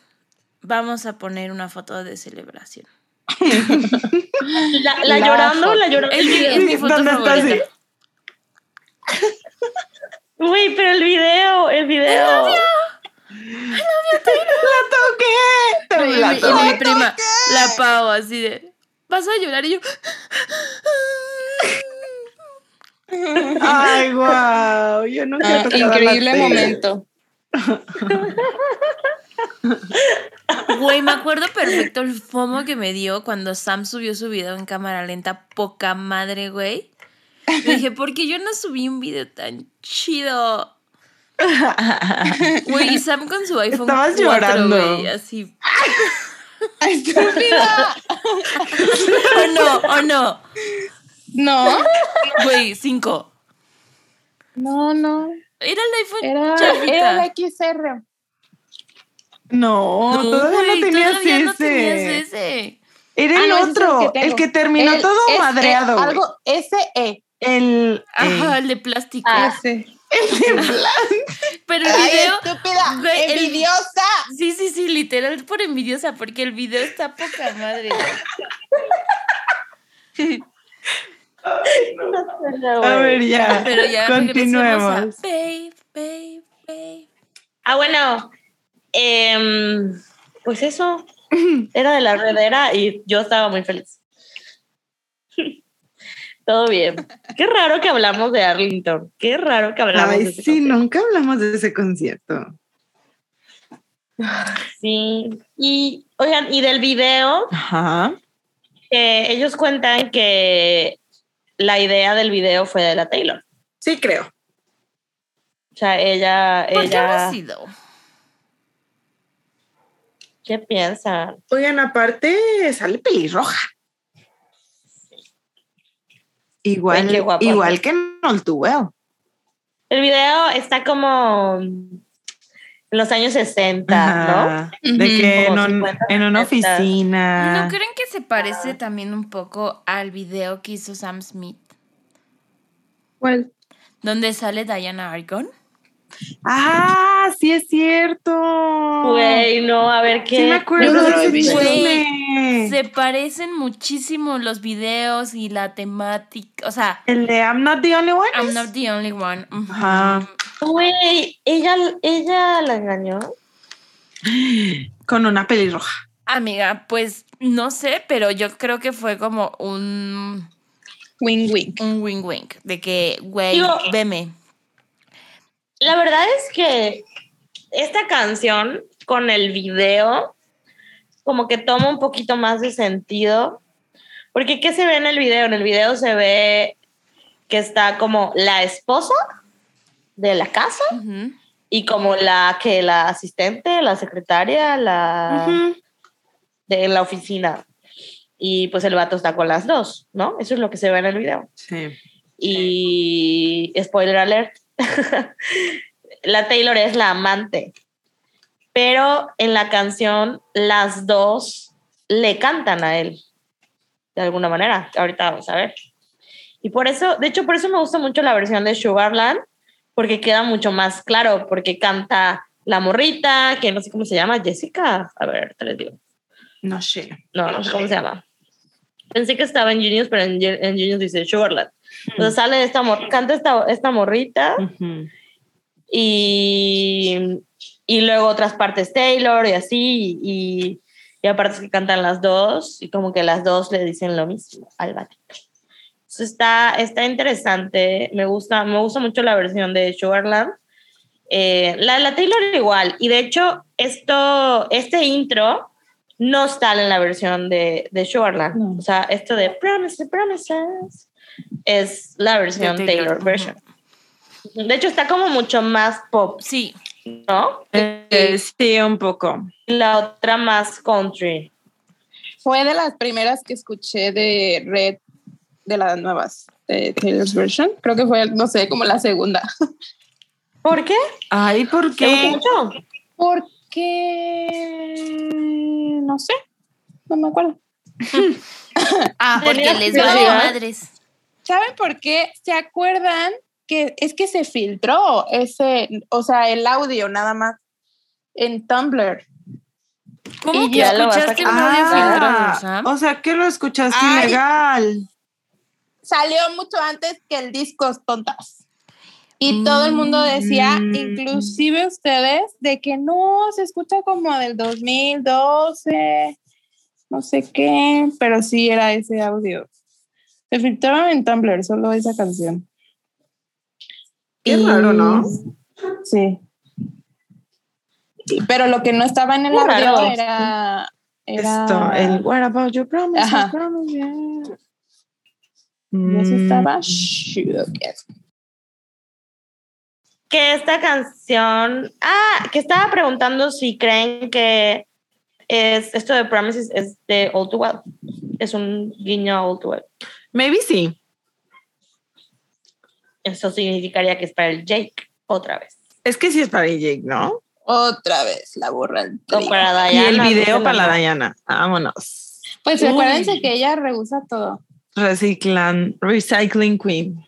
Vamos a poner una foto de celebración. La, la La llorando, foto. la llorando. Es mi, es mi foto ¿Dónde está favorita. así? *laughs* Uy, pero el video, el video. *laughs* La toqué. Y, La mi- y mi prima, la Pau, así de, vas a llorar y yo. Ay, wow. Yo nunca Ah, increíble momento. Güey, me acuerdo perfecto el fomo que me dio cuando Sam subió su video en cámara lenta, poca madre, güey. Le dije, ¿por qué yo no subí un video tan chido? *laughs* Güey, Sam con su iPhone Estabas 4, llorando. güey, así. *laughs* Estúpida. ¿O no? ¿O no? No, Güey, 5. no, no. Era el iPhone Era, era el XR. No, todavía güey, no tenías todavía no ese. tenías ese. Era Ah, el no, es otro, que el que terminó El todo madreado. güey. Algo SE. El. Ajá, eh, el de plástico. Ah. Ese. *laughs* Pero el Ay, video. estúpida. güey, el- envidiosa. Sí, sí, sí, literal por envidiosa, porque el video está poca madre. *laughs* a ver, ya. Pero ya Continuemos. Babe, babe, babe. Ah, bueno. em, pues eso. *laughs* Era de la redera y yo estaba muy feliz. Todo bien. Qué raro que hablamos de Arlington. Qué raro que hablamos Ay, de ese sí, concierto. nunca hablamos de ese concierto. Sí. Y, oigan, y del video, Ajá. eh, ellos cuentan que la idea del video fue de la Taylor. Sí, creo. O sea, ella, ¿Por qué ella, sido? ¿qué piensa? Oigan, aparte sale pelirroja. Igual, Ay, igual que en Oltuweo. El video está como en los años 60, ¿no? De que en, Como un- 50, en una 60. oficina. ¿No creen que se parece también un poco al video que hizo Sam Smith? ¿Cuál? Donde sale Diana Argon. Ah, sí es cierto. Güey, no, a ver qué. Sí me acuerdo no de ese. Se parecen muchísimo los videos y la temática. O sea, El de I'm not the only one. I'm not the only one. Ajá. Güey, ella, ella la engañó. Con una pelirroja. Amiga, pues no sé, pero yo creo que fue como un, Wing wing. un wing wing. De que, güey, veme. La verdad es que esta canción con el video como que toma un poquito más de sentido. Porque ¿qué se ve en el video? En el video se ve que está como la esposa de la casa Ujú. y como la que la asistente, la secretaria, la de la oficina. Y pues el vato está con las dos, ¿no? Eso es lo que se ve en el video. Sí. Y spoiler alert, *laughs* la Taylor es la amante. Pero en la canción las dos le cantan a él, de alguna manera. Ahorita vamos a ver. Y por eso, de hecho, por eso me gusta mucho la versión de Sugarland, porque queda mucho más claro, porque canta la morrita, que no sé cómo se llama, Jessica. A ver, te les digo. No sé. No, no sé cómo se llama. Pensé que estaba en Genius, pero en, en Genius dice Sugarland. Entonces sale esta canta esta, esta morrita Ujú. y, y luego otras partes Taylor y así, y, y aparte que cantan las dos, y como que las dos le dicen lo mismo al batito. Está, está interesante, me gusta, me gusta mucho la versión de Sugarland. Eh, la, la Taylor igual, y de hecho esto, este intro no sale en la versión de, de Sugarland. No. O sea, esto de Promises, Promises es la versión Taylor, Taylor, version. De hecho, está como mucho más pop, Sí, ¿no? Eh, sí, un poco. La otra más country. Fue de las primeras que escuché de Red, de las nuevas, de Taylor's version. Creo que fue, no sé, como la segunda. *laughs* ¿Por qué? Ay, ¿por ¿Te gusta qué? mucho? Porque no sé, no me acuerdo. *laughs* ah, porque les vale madres. ¿Saben por qué? ¿Se acuerdan que es que se filtró ese, o sea, el audio nada más en Tumblr? ¿Cómo Y que ya lo escuchaste un audio filtrado, Sam? o sea, que lo escuchaste Ay. ilegal. Salió mucho antes que el disco Tontas. Y todo el mundo decía, Mm. inclusive ustedes, de que no, se escucha como del 2012, no sé qué, pero sí era ese audio. Se filtraron en Tumblr solo esa canción. Qué Y- raro, ¿no? Sí. Pero lo que no estaba en el Qué audio raro. era, era Esto, el What about your promise? Ajá. promise, yeah. y eso Mm, estaba chido, que esta canción, ah, que estaba preguntando si creen que es esto de Promises es de All Too Well. Es un guiño a All Too Well. Maybe sí. Eso significaría que es para el Jake otra vez. Es que sí es para Jake, ¿no? Otra vez la borra el O para Y el Diana. video para la Diana. Vámonos. Pues Uy. acuérdense que ella rehúsa todo. Reciclan, Recycling Queen.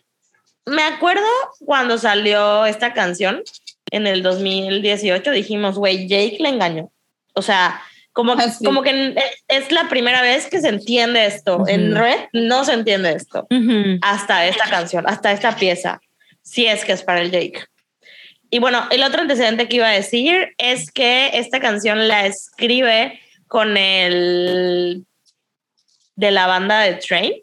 Me acuerdo cuando salió esta canción en el 2018, dijimos, güey, Jake le engañó. O sea, como, Ah, como que es la primera vez que se entiende esto. En. Red no se entiende esto. hasta esta canción, hasta esta pieza, si es que es para el Jake. Y bueno, el otro antecedente que iba a decir es que esta canción la escribe con el de la banda de Train,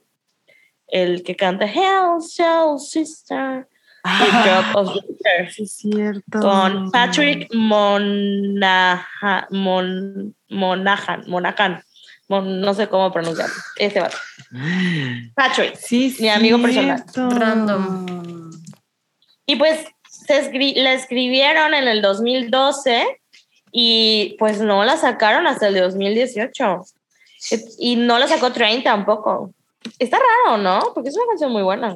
el que canta Hell Shell Sister, The Drop of Water, sí, es cierto. con Patrick Monaha, Mon, Monahan, Monahan, Mon- no sé cómo pronunciarlo, este va. Patrick. Sí, Mi amigo personal. Random. Y pues se escri- la escribieron en el 2012 y pues no la sacaron hasta el 2018. Y no la sacó Train tampoco. Está raro, ¿no? Porque es una canción muy buena.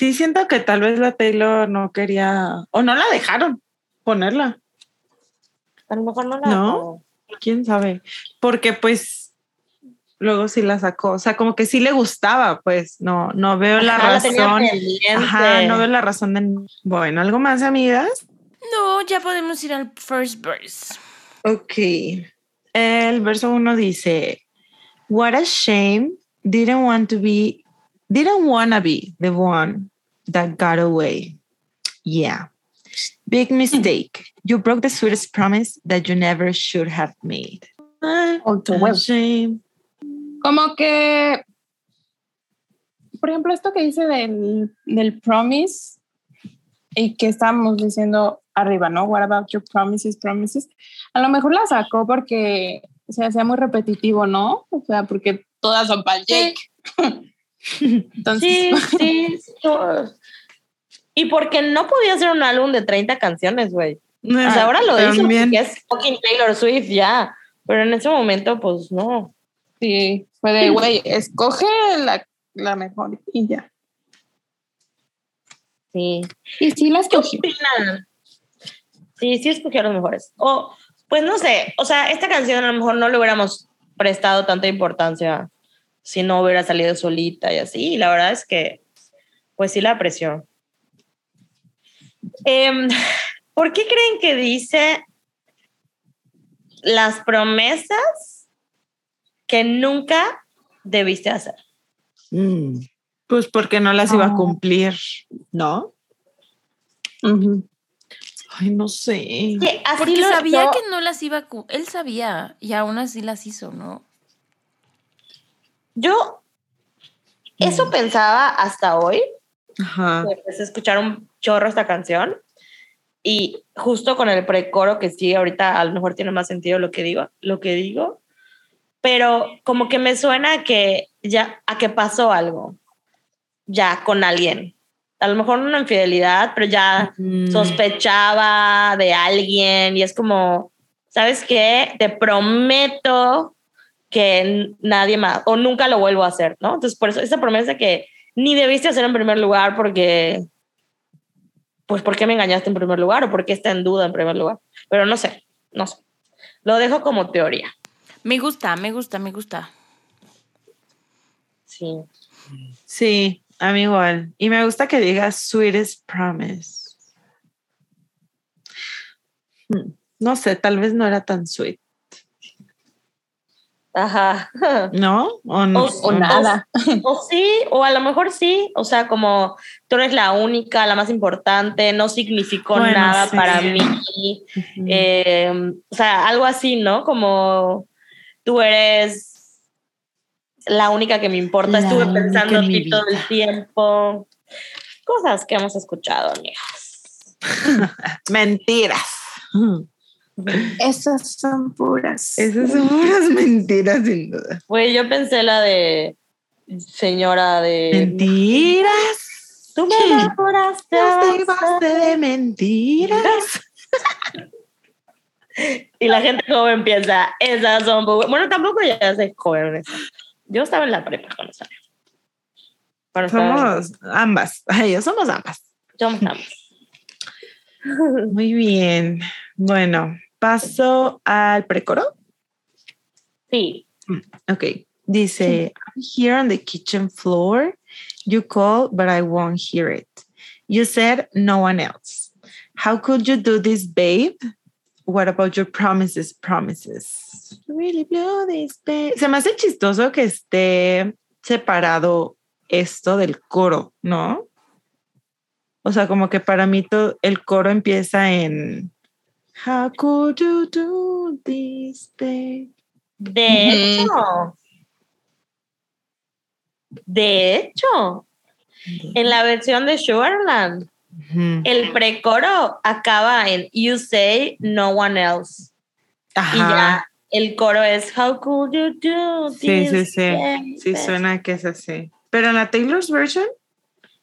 Sí, siento que tal vez la Taylor no quería, o no la dejaron ponerla, A lo mejor no la No. quién sabe, porque pues luego sí la sacó, o sea, como que sí le gustaba, pues no, no veo la Ajá, la tenía razón. Ajá, no veo la razón de. Bueno, algo más, amigas. No, ya podemos ir al first verse. Ok. El verso uno dice: What a shame. Didn't want to be, didn't wanna be the one that got away. Yeah. Big mistake. You broke the sweetest promise that you never should have made. Ah. Como que, por ejemplo, esto que dice del, del promise y que estábamos diciendo arriba, ¿no? What about your promises, promises? A lo mejor la sacó porque se hacía muy repetitivo, ¿no? O sea, porque todas son para Jake. *laughs* Entonces, Sí, *laughs* sí. sí. Y porque no podía hacer un álbum de 30 canciones, güey. O sea, ahora lo hizo También. porque es fucking Taylor Swift ya. Pero en ese momento, pues no. sí, fue de, güey, escoge la, la mejor y ya. Sí. Y sí las ¿Qué escogió. Sí, sí escogió los mejores. O, pues no sé, o sea, esta canción a lo mejor no le hubiéramos prestado tanta importancia si no hubiera salido solita y así. Y la verdad es que, pues sí la apreció. Em, *sighs* ¿Por qué creen que dice las promesas que nunca debiste hacer? Mm. Pues porque no las iba a Ah. cumplir, ¿no? Ujú. Ay, no sé. Que así Porque lo- sabía que no las iba a... Él sabía y aún así las hizo, ¿no? Yo eso Mm. pensaba hasta hoy, Ajá. empecé a escuchar un chorro esta canción y justo con el precoro que sí, ahorita a lo mejor tiene más sentido lo que digo, lo que digo, pero como que me suena a que ya, a que pasó algo, ya con alguien. A lo mejor una infidelidad, pero ya Mm. sospechaba de alguien y es como, ¿sabes qué? Te prometo que nadie más, o nunca lo vuelvo a hacer, ¿no? Entonces, por eso, esa promesa que ni debiste hacer en primer lugar porque, pues, ¿por qué me engañaste en primer lugar o por qué está en duda en primer lugar? Pero no sé, no sé. Lo dejo como teoría. Me gusta, me gusta, me gusta. Sí. Sí, a mí igual. Y me gusta que digas sweetest promise. Hmm, No sé, tal vez no era tan sweet. Ajá. *laughs* ¿no? O, no, O- nada. O sí, o a lo mejor sí. O sea, como tú eres la única, la más importante, no significó Bueno, nada sí. para mí. Eh, o sea, algo así, ¿no? Como tú eres la única que me importa. La Estuve pensando en ti todo el tiempo. Cosas que hemos escuchado, amigas. *laughs* Mentiras. Esas son puras. Esas son puras *laughs* mentiras, sin duda. Pues yo pensé la de señora de... Mentiras. Tú me enamoraste. Te llevaste de mentiras. Y la gente joven piensa, esas son... bu- Bueno, tampoco ya soy joven. esa. Yo estaba en la prepa cuando salió. Estaba- Somos ambas. Ay, somos ambas. somos ambos. Muy bien. Bueno, paso al precoro. Sí. Ok. Dice, I'm here on the kitchen floor. You call, but I won't hear it. You said no one else. How could you do this, babe? What about your promises, promises? Really blew this, babe. Se me hace chistoso que esté separado esto del coro, ¿no? O sea, como que para mí todo el coro empieza en How could you do this, babe? De hecho, de hecho, en la versión de Sugarland, Ujú. el precoro acaba en You say no one else. Ajá. Y ya el coro es How could you do Sí, this? sí, sí. baby?" Sí, suena que es así. Pero en la Taylor's version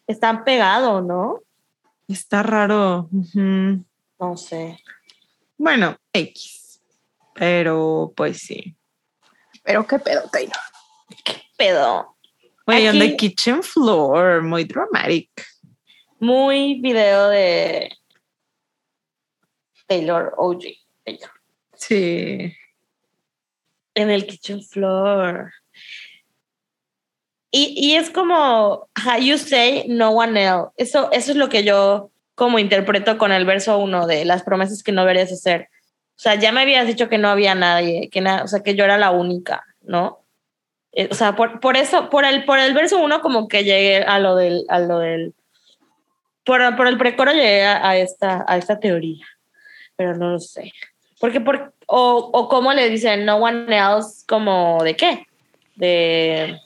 Están pegados, ¿no? está raro. No sé. Bueno, X. Pero pues sí. Pero qué pedo, Taylor. Pero Oye, on the kitchen floor, muy dramatic. muy video de Taylor OG. Taylor. Sí. En el kitchen floor. Y, y es como, how you say no one else. Eso, eso es lo que yo como interpreto con el verso uno de las promesas que no deberías hacer. O sea, ya me habías dicho que no había nadie, que na- o sea, que yo era la única, ¿no? Eh, o sea, por, por eso, por el, por el verso uno como que llegué a lo del, a lo del, por, por el precoro llegué a, a esta, a esta teoría, pero no lo sé. Porque, por, o, o cómo le dicen no one else, como de qué? De,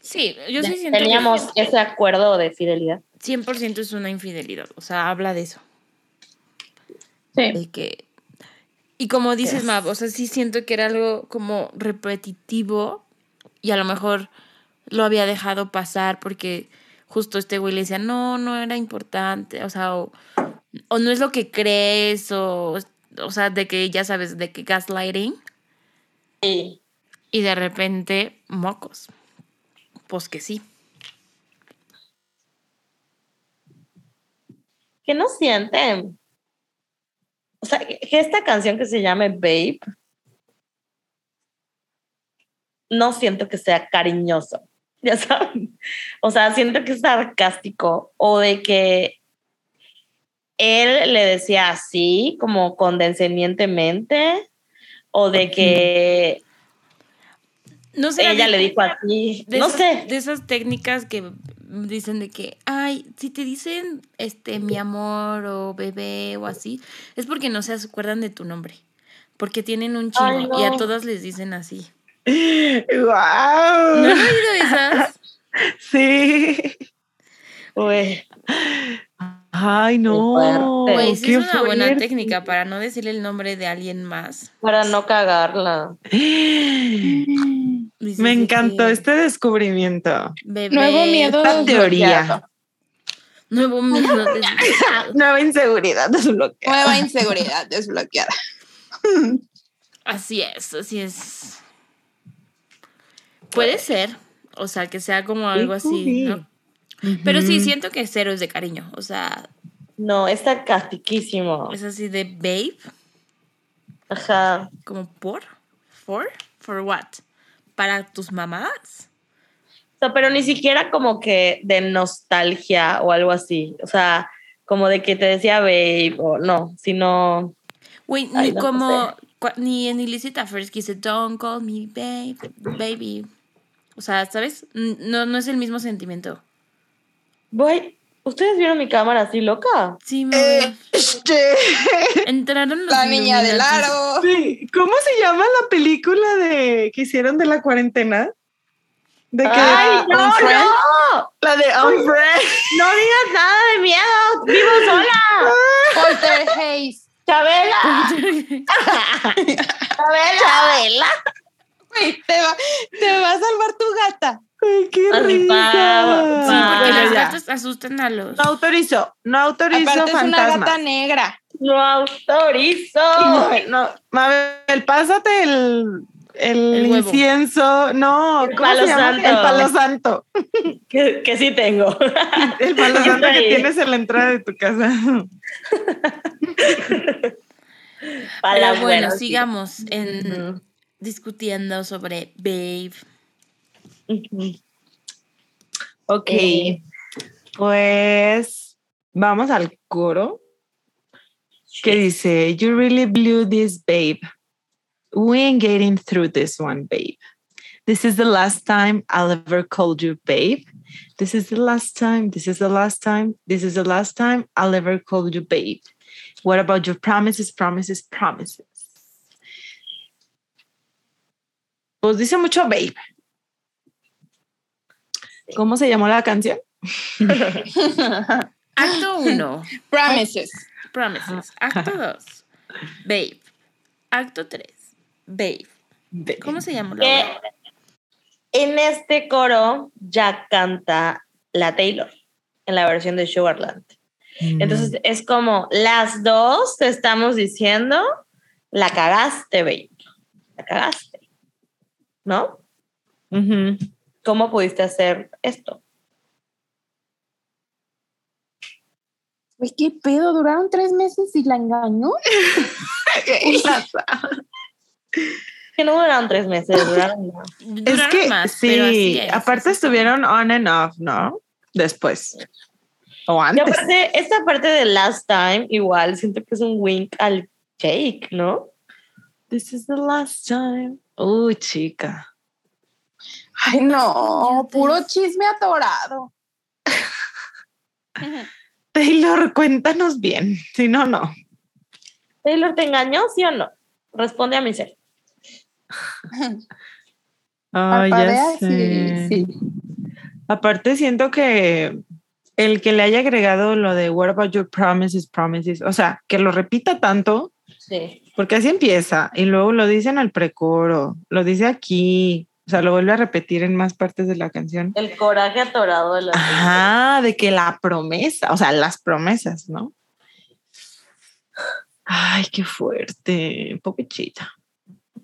Sí, yo sí siento teníamos que ese acuerdo de fidelidad. 100% es una infidelidad. O sea, habla de eso. Sí. De que. Y como dices, Mav, o sea, sí siento que era algo como repetitivo y a lo mejor lo había dejado pasar porque justo este güey le decía, no, no era importante, o sea, o, o no es lo que crees, o, o sea, de que ya sabes, de que gaslighting Sí. y de repente, mocos. Pues que sí. ¿Qué no sienten? O sea, que que esta canción que se llame Babe, no siento que sea cariñoso, *laughs* ya saben. O sea, siento que es sarcástico o de que él le decía así, como condescendientemente, o de que No sé. ella le dijo así, de no esas, sé. De esas técnicas que dicen de que, ay, si te dicen este mi amor o bebé o así, es porque no se acuerdan de tu nombre. Porque tienen un chingo Ay, y a todas les dicen así. *laughs* ¡Wow! ¿No han oído esas? *laughs* Sí. Uy, Ay, no. Pues es una buena técnica para no decirle el nombre de alguien más. para no cagarla. Me encantó este descubrimiento. bebé, Nuevo miedo Esta teoría. Nuevo miedo. *laughs* Nueva inseguridad desbloqueada. Nueva inseguridad desbloqueada. Así es, así es. Puede ser, o sea, que sea como algo así, ¿no? Pero sí, siento que cero es de cariño. O sea, No, es sarcastiquísimo. es así de babe, Ajá. como por, for, for what? Para tus mamás. O sea, pero ni siquiera como que de nostalgia o algo así. O sea, como de que te decía babe o no, sino. Güey, ni no como, ni en Illicit Affairs que dice Don't call me babe, baby. O sea, ¿sabes? No, no es el mismo sentimiento. Voy. ¿Ustedes vieron mi cámara así loca? Sí, me Eh, este, entraron los La niña del aro. sí, ¿Cómo se llama la película de que hicieron de la cuarentena? De que ¡Ay, no, no! La de Unfriend. No digas nada de miedo. ¡Vivo sola! Poltergeist. ¡Chabela! ¡Chabela! ¡Chabela! Te va, te va a salvar tu gata. Ay, qué risa. Sí, porque las gatas asustan a los. No autorizo, no autorizo Aparte es una gata negra. ¡No autorizo! No, no, Mabel, pásate el, el, incienso. No, El ¿cómo palo se llama? santo. *laughs* *laughs* El palo santo. Que, que sí tengo. El palo santo que tienes en la entrada de tu casa. *laughs* Para Pero bueno, sigamos en, discutiendo sobre Babe. Ok. Eh. Pues vamos al coro que dice, You really blew this, babe. We ain't getting through this one, babe. This is the last time I'll ever call you babe. This is the last time. This is the last time. This is the last time I'll ever call you babe. What about your promises, promises, promises? Pues dice mucho babe. ¿Cómo se llamó la canción? *laughs* Acto 1, Promises. Promises. Acto 2, Babe. Acto 3, Babe. Babe. ¿Cómo se llamó la obra? en este coro ya canta la Taylor en la versión de Sugarland. Entonces es como las dos te estamos diciendo, la cagaste, babe. La cagaste. ¿No? ¿Cómo pudiste hacer esto? Güey, ¿qué pedo? ¿Duraron tres meses y la engañó? *laughs* *laughs* Que no duraron tres meses, duraron más. Es que más, pero así sí, es, aparte así estuvieron on and off, ¿no? Después. O Y antes. aparte, esta parte de Last Time, igual, siento que es un wink al Jake, ¿no? This is the last time. Uy, chica. Ay, no, puro chisme atorado. Taylor, cuéntanos bien. Si no, no. ¿Taylor te engañó, sí o no? Responde a mi ser. Ay, ya sé. sí, sí. Aparte, siento que el que le haya agregado lo de What about your promises, promises, o sea, que lo repita tanto, Sí. porque así empieza y luego lo dice en el precoro, lo dice aquí, o sea, lo vuelve a repetir en más partes de la canción. El coraje atorado de la Ajá, de que la promesa, o sea, las promesas, ¿no? Ay, qué fuerte, pobrecita.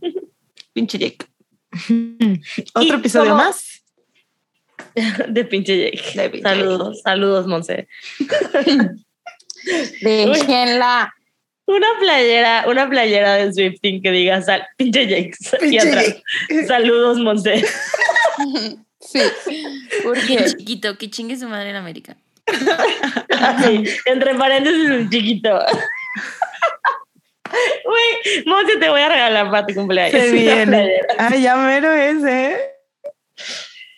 *laughs* Pinche Jake. *laughs* Otro episodio más. *laughs* de pinche Jake. De pinche saludos, saludos, Monse. Déjenla. Una playera, una playera de Swifting que diga sal, pinche Jake. y Pinche atrás, Saludos, Monse. *laughs* Sí. Porque chiquito, que chingue su madre en América. Así, entre paréntesis un chiquito. *laughs* Güey, Monse, te voy a regalar para tu cumpleaños. Se *laughs* viene. Ay, ya mero es, ¿eh?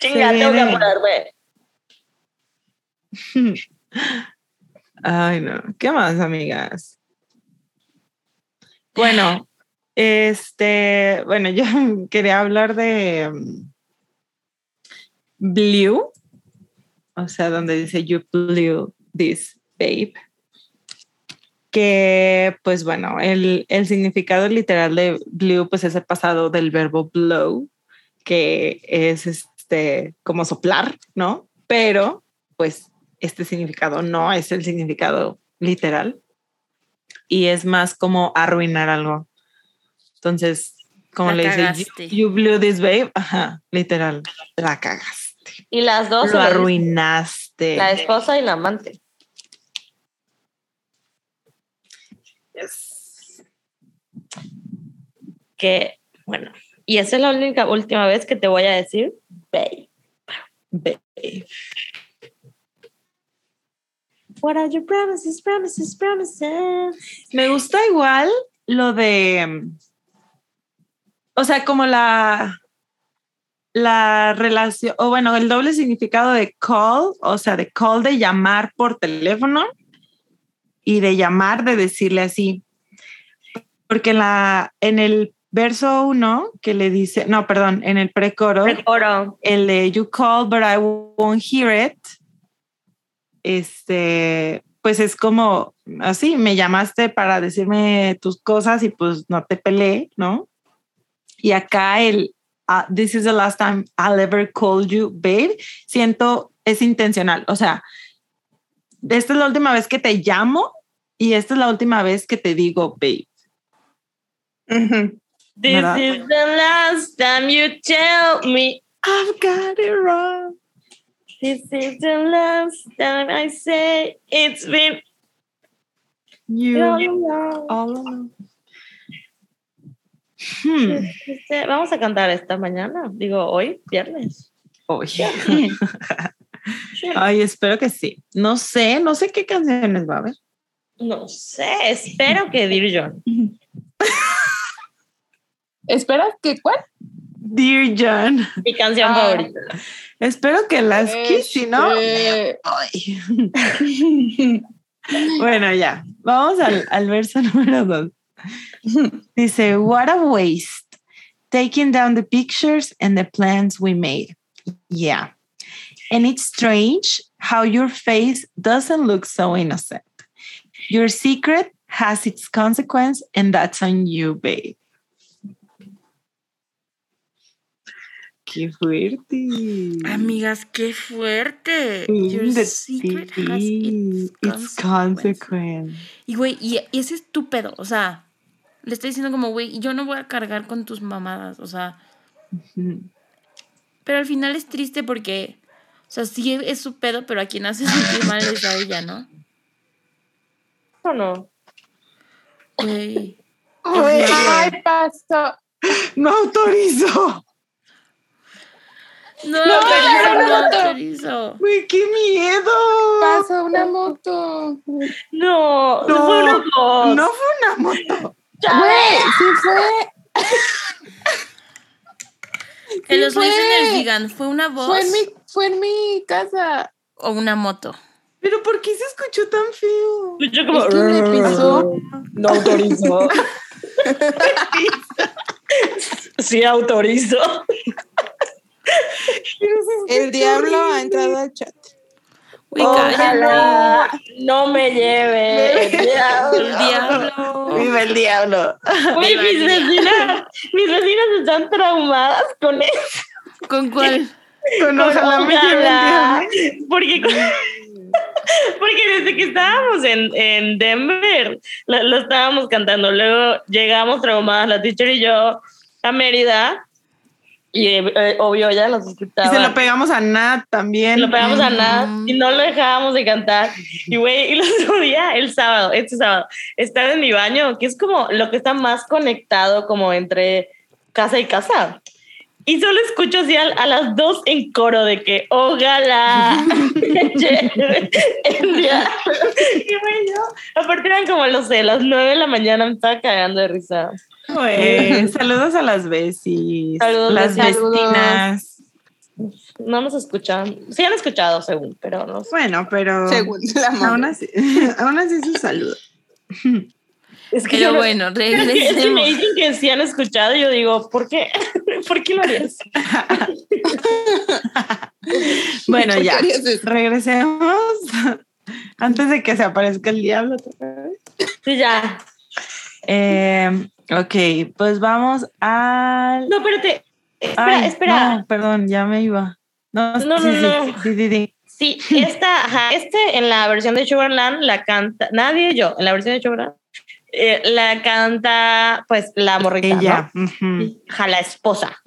Chinga, tengo que apurarme. Ay, no. ¿Qué más, amigas? Bueno, este, bueno, yo *laughs* quería hablar de um, Blue, o sea, donde dice You blew this, babe. Que, pues bueno, el, el significado literal de blue, pues es el pasado del verbo blow, que es este, como soplar, ¿no? Pero, pues, este significado no es el significado literal y es más como arruinar algo. Entonces, como La le dice, you, you blew this babe, ajá, literal, la cagaste, Y las dos, lo arruinaste. la esposa y la amante. Yes. Que, bueno, y esa es la única última vez que te voy a decir, babe. Babe. What are your promises, promises, promises? Me gusta igual lo de o sea, como la, la relación, o bueno, el doble significado de call, o sea, de call de llamar por teléfono y de llamar de decirle así. Porque en, la, en el verso 1 que le dice, no, perdón, en el precoro, Oro. el de You call but I won't hear it, este, pues es como así, me llamaste para decirme tus cosas y pues no te peleé, ¿no? Y acá el ah, This is the last time I'll ever call you, babe, siento es intencional, o sea, esta es la última vez que te llamo y esta es la última vez que te digo, babe. This ¿Verdad? is the last time you tell me. I've got it wrong. This is the last time I say it's been. You all alone. Hmm. Vamos a cantar esta mañana, digo hoy, viernes. Oye. *laughs* Ay, espero que sí. No sé, no sé qué canciones va a haber. No sé, espero que Dear John. *laughs* ¿Esperas que cuál? Dear John. Mi canción Ah. favorita. Espero que las Kiss, si no. *laughs* Bueno, ya. Vamos al, al verso *laughs* número dos. Dice, what a waste. Taking down the pictures and the plans we made. Yeah. And it's strange how your face doesn't look so innocent. Your secret has its consequence, and that's on you, babe. Qué fuerte. Amigas, qué fuerte. Mm, Your the secret has its its consequence. Y güey, y, y ese es tu pedo, o sea, le estoy diciendo como, güey, yo no voy a cargar con tus mamadas, o sea, pero al final es triste porque, o sea, sí es su pedo, pero a quien hace sentir mal es a ella, ¿no? ¿O no? Güey. Ay, pasó. No autorizo. No, No, pero no, no no. autorizo. Güey, qué miedo. Pasó una moto. No, No, fue una voz. No fue una moto. Güey, sí fue. *laughs* Que Sí los fue. listeners digan, ¿fue una voz Fue en mi, fue en mi casa. o una moto? Pero ¿por qué se escuchó tan feo? Yo como. Es que le pisó. No autorizó. *laughs* sí autorizó. El diablo ha entrado al chat. Ojalá no me lleve el diablo. El diablo. Viva el diablo. Güey, Viva el mis diablo. vecinas, mis vecinas están traumadas con eso. ¿Con cuál? Con ojalá me lleve el diablo. Porque, porque desde que estábamos en, en Denver, lo, lo estábamos cantando. Luego llegamos traumadas, la teacher y yo, a Mérida. Y eh, obvio, ya los Y escuchaba. se lo pegamos a Nat también. lo pegamos a Mm. y no lo dejábamos de cantar. Y güey, el otro día, el sábado, este sábado, estaba en mi baño, que es como lo que está más conectado como entre casa y casa. Y solo escucho así a, a las dos en coro de que ojalá diablo". *laughs* Y yo, aparte eran como, no sé, las nueve de la mañana me estaba cagando de risa. Güey, saludos a las besis. Saludos, las vecinas. No nos escuchan. Sí han escuchado, según, pero no sé. Bueno, pero Según la aún así, *laughs* aún así es un saludo. Es que Pero bueno, *laughs* Es que si me regresemos. dicen que sí han escuchado, yo digo, ¿por qué? *laughs* ¿Por qué lo harías? *laughs* Bueno, ¿Por qué ya. Regresemos antes de que se aparezca el diablo otra vez. Sí, ya. Eh, ok, pues vamos al. No, espérate. Espera, Ay, espera. No, perdón, ya me iba. No, No, sí, no, sí, no. sí, sí, sí. Sí, esta, ajá, este en la versión de Sugarland la canta, nadie yo, en la versión de Sugarland, eh, la canta pues la morrita, Ella. Ajá, la esposa.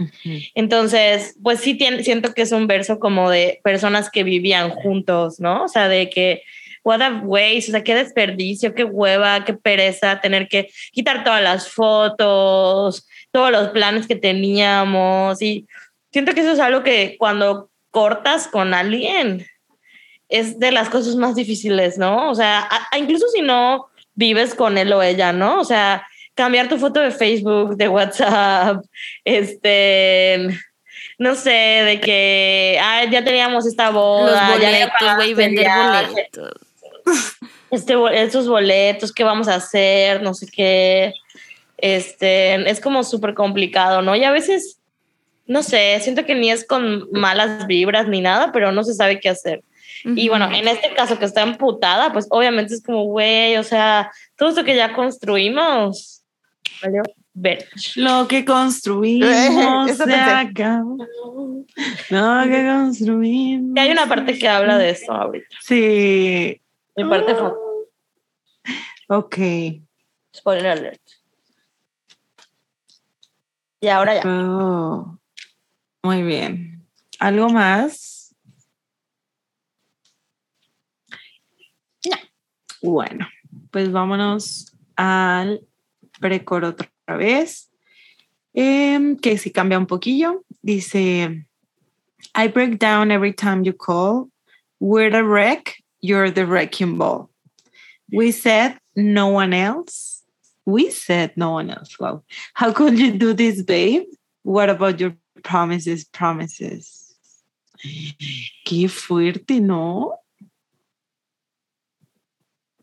Entonces, pues sí tiene, siento que es un verso como de personas que vivían juntos, ¿no? O sea, de que, what a waste, o sea, qué desperdicio, qué hueva, qué pereza tener que quitar todas las fotos, todos los planes que teníamos. Y siento que eso es algo que cuando cortas con alguien es de las cosas más difíciles, ¿no? O sea, a- a- incluso si no vives con él o ella, ¿no? O sea, cambiar tu foto de Facebook, de WhatsApp, *laughs* este, no sé, de que ah, ya teníamos esta boda, Los boletos, güey, vender boletos. *laughs* Este, estos boletos, qué vamos a hacer, no sé qué. Este, es como súper complicado, ¿no? Y a veces, no sé, siento que ni es con malas vibras ni nada, pero no se sabe qué hacer. Y bueno, en este caso que está emputada, pues obviamente es como, güey, o sea, todo esto que ya construimos, valió ver. Lo que construimos *laughs* se pensé. acabó. Lo que construimos. Y hay una parte que habla de eso ahorita. Sí. Mi parte fue Ok. spoiler alert. Y ahora ya. Oh, Muy bien. ¿Algo más? Bueno, pues vámonos al precoro otra vez. Em, que si cambia un poquillo. Dice, I break down every time you call. We're the wreck. You're the wrecking ball. We said no one else. We said no one else. Wow. How could you do this, babe? What about your promises, promises? Qué fuerte, ¿no?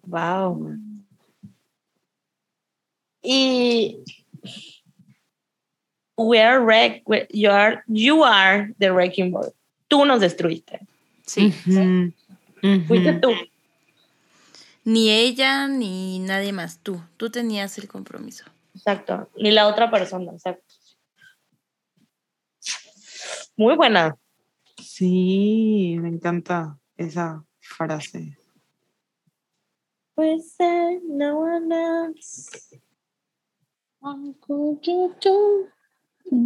Wow. Y we are wreck, we- you are, you are the wrecking ball. Tú nos destruiste. Sí. Ujú. Fuiste tú. Ni ella ni nadie más. Tú. Tú tenías el compromiso. Exacto. Ni la otra persona. Exacto. Muy buena. Sí, me encanta esa frase. We said no one else.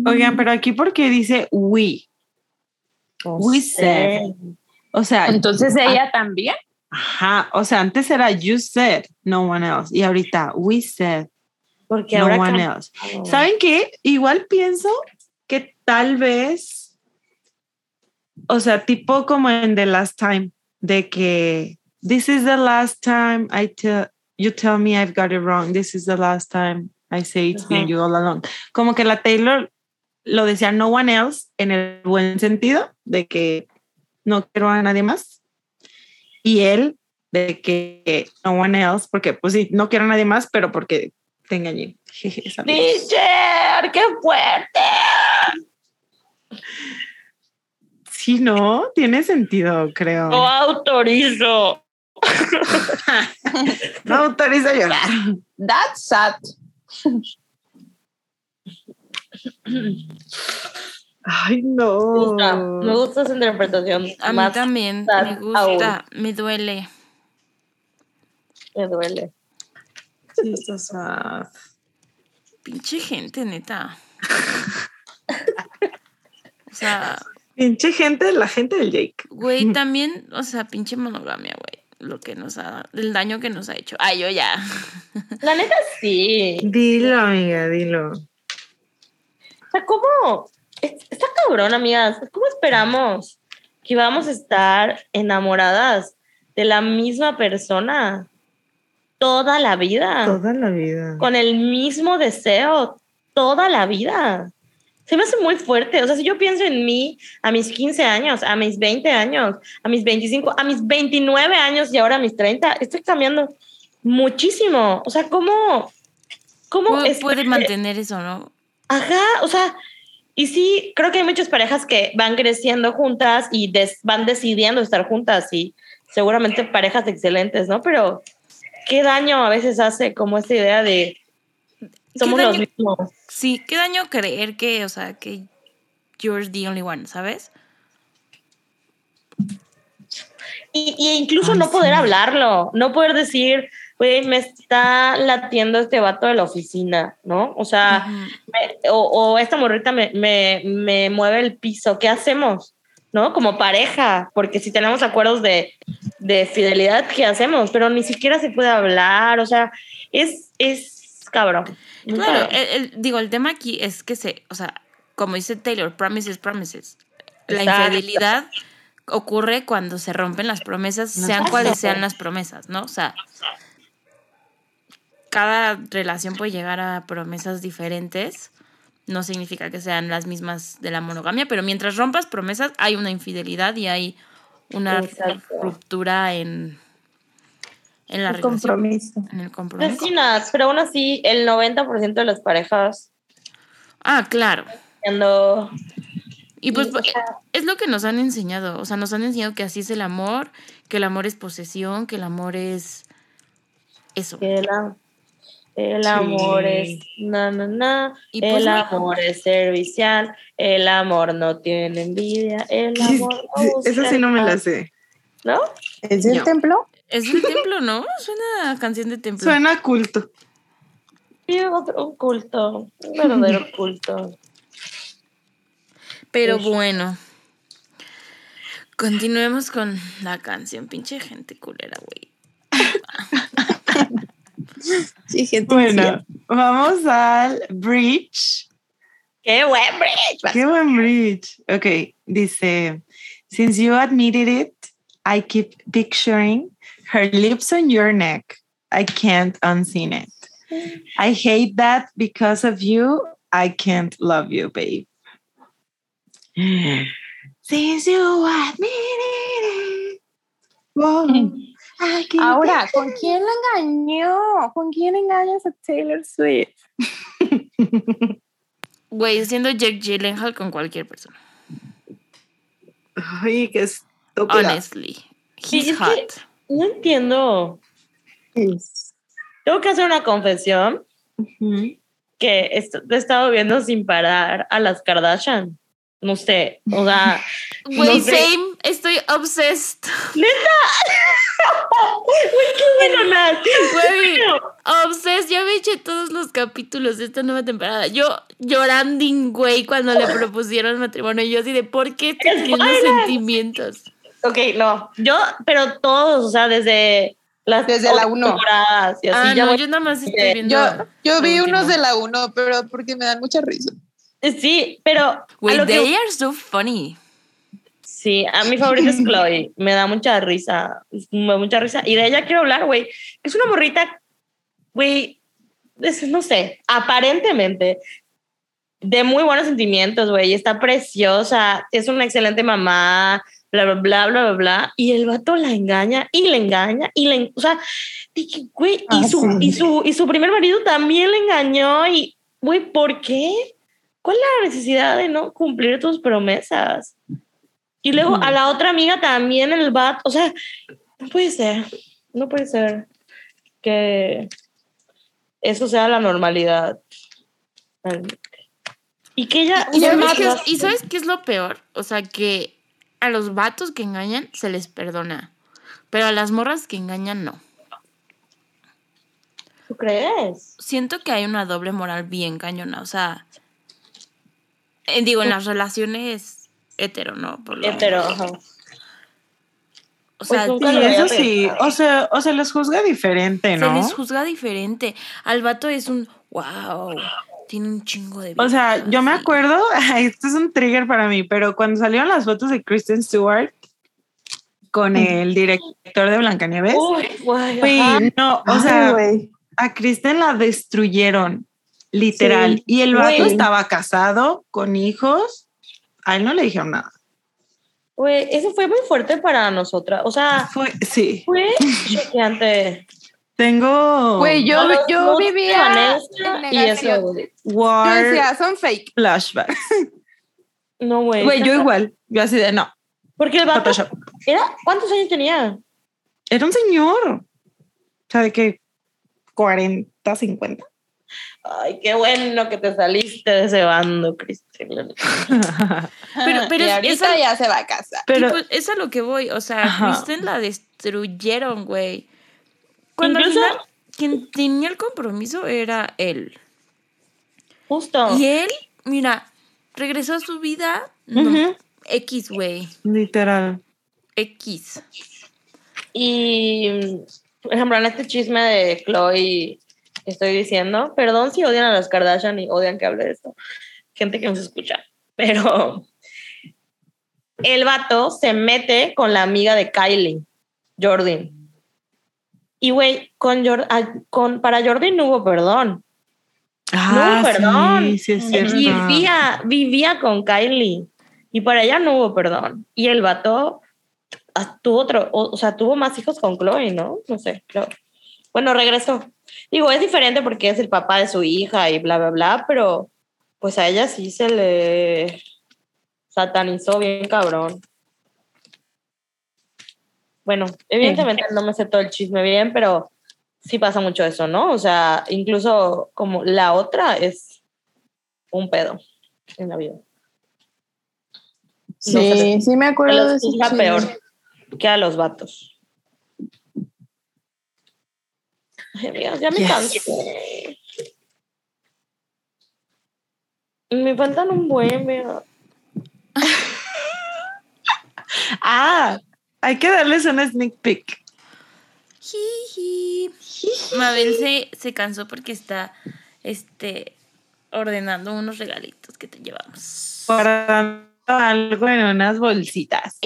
Oigan, pero aquí porque dice we. No We said. O sea, Entonces ella también. ajá, o sea, antes era you said, no one else. Y ahorita we said, Porque no ahora one else. ¿Saben qué? Igual pienso que tal vez, o sea, tipo como en The Last Time, de que this is the last time I tell you tell me I've got it wrong. This is the last time I say it's been you all along. Como que la Taylor lo decía no one else en el buen sentido de que no quiero a nadie más. Y él de que no one else, porque pues sí, no quiero a nadie más, pero porque te engañé. *laughs* Teacher, qué fuerte. Sí, no, tiene sentido, creo. No autorizo. *laughs* No autoriza llorar. That's sad. Ay, Me gusta, no. me gusta esa interpretación. A mí Más también. Me gusta. Me duele. me duele. Sí, está sad. Pinche gente, neta. O sea, Pinche gente, la gente del Jake. güey, también, o sea, pinche monogamia, güey. Lo que nos ha, el daño que nos ha hecho. Ay, yo ya. La neta sí. Dilo, amiga, dilo. O sea, ¿cómo? Es- Está cabrón, amigas. ¿Cómo esperamos que íbamos a estar enamoradas de la misma persona toda la vida? Toda la vida. Con el mismo deseo toda la vida. Se me hace muy fuerte. O sea, si yo pienso en mí a mis 15 años, a mis 20 años, a mis 25, a mis 29 años y ahora a mis 30, estoy cambiando muchísimo. O sea, ¿cómo? ¿Cómo ¿Cómo es- puede mantener eso, no? Ajá, o sea, y sí, creo que hay muchas parejas que van creciendo juntas y des- van decidiendo estar juntas y seguramente parejas excelentes, ¿no? Pero qué daño a veces hace como esta idea de somos los mismos. Sí, qué daño creer que, o sea, que you're the only one, ¿sabes? Y, y incluso Ay, no poder sí. hablarlo, no poder decir, güey, me está latiendo este vato de la oficina, ¿no? O sea, me- o, o esta morrita me, me, me mueve el piso, ¿qué hacemos? ¿No? Como pareja, porque si tenemos acuerdos de, de fidelidad, ¿qué hacemos? Pero ni siquiera se puede hablar, o sea, es, es cabrón. Muy Claro, el- el- digo, el tema aquí es que se, o sea, como dice Taylor, promises, promises. La Exacto. infidelidad ocurre cuando se rompen las promesas, sean cuales sean las promesas, ¿no? O sea, cada relación puede llegar a promesas diferentes. No significa que sean las mismas de la monogamia, pero mientras rompas promesas hay una infidelidad y hay una Exacto. ruptura en, en la El relación. compromiso. En el compromiso. sí, nada, pero aún así, el 90% de las parejas Ah, claro. cuando Y pues Y, o sea- es lo que nos han enseñado. O sea, nos han enseñado que así es el amor, que el amor es posesión, que el amor es eso. el, el Sí. amor es na na na, Y pues el no. amor es servicial, el amor no tiene envidia, el amor no busca Esa sí no me el la sé. ¿No? ¿Es del No. templo? Es el templo, ¿no? Suena a canción de templo. Suena culto. Sí, otro un culto, un verdadero *laughs* culto. Pero bueno. Continuemos con la canción. Pinche gente culera, güey. *laughs* Sí, gente. Bueno, vamos al bridge. ¡Qué buen bridge! Qué buen bridge. Ok, dice, since you admitted it, I keep picturing her lips on your neck. I can't unseen it. I hate that because of you, I can't love you, babe. *sighs* Since you admitted it, whoa, I keep Ahora, ¿con quién la engañó? ¿Con quién engañas a Taylor Swift? *laughs* Güey, siendo Jack Gyllenhaal con cualquier persona. Ay, qué estúpida. Honestly. He's es que- hot. No entiendo. Tengo que hacer una confesión que est- he estado viendo sin parar a las Kardashian. No sé, o sea, *laughs* Güey, no sé. same. Estoy obsessed. *laughs* qué bueno, Nat. Güey, obsessed. Ya me eché todos los capítulos de esta nueva temporada. Yo llorando, güey, cuando le *laughs* propusieron matrimonio. Yo así de, ¿por qué estoy teniendo Spoiler. sentimientos? Ok, no, yo, pero todos, o sea, desde las Desde la otras uno. temporadas y así. ah, ya no, voy- yo nada más estoy viendo. Yo, yo vi unos de la 1, pero porque me dan mucha risa. Sí, pero a Güey, lo que- they are so funny. Sí, a mi favorita es Chloe. Me da mucha risa. Me da mucha risa. Y de ella quiero hablar, güey. Es una morrita, güey. No sé, aparentemente de muy buenos sentimientos, güey. Está preciosa. Es una excelente mamá. Bla, bla, bla, bla, bla, bla. Y el vato la engaña y le engaña y le. O sea, dije, güey. Y, Ah, su, sí. y, su, y su primer marido también le engañó. Y, güey, ¿por qué? ¿Cuál es la necesidad de no cumplir tus promesas? Y luego a la otra amiga también el bat, o sea, no puede ser, no puede ser que eso sea la normalidad. Y que ella... ¿Y sabes, qué es, y sabes qué es lo peor? O sea, que a los vatos que engañan se les perdona. Pero a las morras que engañan no. ¿Tú crees? Siento que hay una doble moral bien cañona. O sea, eh, digo, en las relaciones hetero, ¿no? Por lo Hetero, menos. ajá. O sea, Pues Sí, eso sí. O sea, o se les juzga diferente, se ¿no? les juzga diferente. Al vato es un, wow, tiene un chingo de O sea, viejas", yo me acuerdo, *laughs* esto es un trigger para mí, pero cuando salieron las fotos de Kristen Stewart con el director de Blancanieves, Uy, ajá. no, o sea, a Kristen la destruyeron, literal. Sí, y el vato estaba casado, con hijos, a él no le dijeron nada. Güey, eso fue muy fuerte para nosotras. O sea, Fue, sí, fue choqueante. Tengo Güey, yo, yo vivía en y eso, war decía, son fake. flashbacks. *laughs* No, güey. Güey, yo igual, yo así de no, Porque el vato Photoshop. era, ¿cuántos años tenía? Era un señor. O sea, de que 40, 50. Ay, qué bueno que te saliste de ese bando, Cristina. *laughs* Pero, pero y ahorita es- ya se va a casar. Pero Tipo, es a lo que voy. O sea, Ajá. Kristen la destruyeron, güey. Cuando Incluso- al final, quien tenía el compromiso era él. Justo. Y él, mira, regresó a su vida. no. X, güey. literal. X. Y, por ejemplo, en este chisme de Chloe estoy diciendo, perdón si odian a las Kardashian y odian que hable de esto, gente que nos escucha, pero el vato se mete con la amiga de Kylie, Jordan. Y güey, con, ah, con para Jordi no hubo perdón. Ah, no, perdón. Sí, sí, es cierto. Vivía, vivía con Kylie. Y para ella no hubo perdón. Y el vato ah, tuvo otro, o, sea, tuvo más hijos con Chloe, ¿no? No sé, creo. Bueno, regresó. Digo, es diferente porque es el papá de su hija y bla, bla, bla, pero pues a ella sí se le satanizó bien cabrón. Bueno, evidentemente no me sé todo el chisme bien, pero sí pasa mucho eso, ¿no? O sea, incluso como la otra es un pedo en la vida. Sí, No sí me acuerdo de juzga chisme. peor que a los vatos. Ay, amigas, ya me Yes. cansé. Me faltan un buen, mira. *laughs* Ah, hay que darles una sneak peek. Mabel se, se cansó porque está este, ordenando unos regalitos que te llevamos. Guardando algo en unas bolsitas.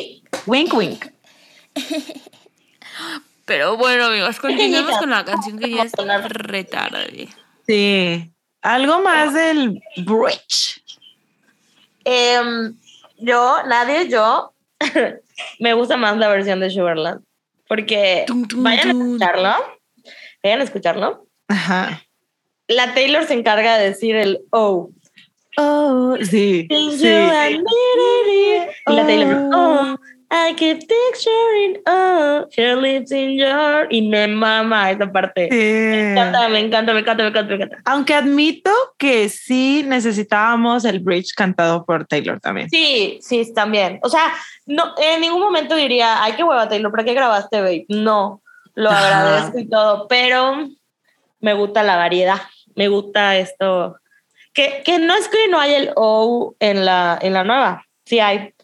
Wink, wink. *laughs* Pero bueno, amigos, continuemos *laughs* con la canción que ya es re tarde. Sí. Algo más del bridge. Em, yo, nadie, yo, *laughs* me gusta más la versión de Sugarland. Porque Tum, tum, vayan a escucharlo. Vayan a escucharlo. Ajá. La Taylor se encarga de decir el oh. Oh, sí. Sí. you it. Y la Taylor, oh, I keep picturing, oh, your lips in your. Y me mama esa parte. Me encanta, Sí. me encanta, me encanta, me encanta, me encanta. Aunque admito que sí necesitábamos el bridge cantado por Taylor también. Sí, sí, también. O sea, no, en ningún momento diría, ay, qué hueva, Taylor, ¿para qué grabaste, babe? No, lo agradezco y todo, pero me gusta la variedad, me gusta esto. Que, que no es que no haya el O en la, en la nueva, sí hay,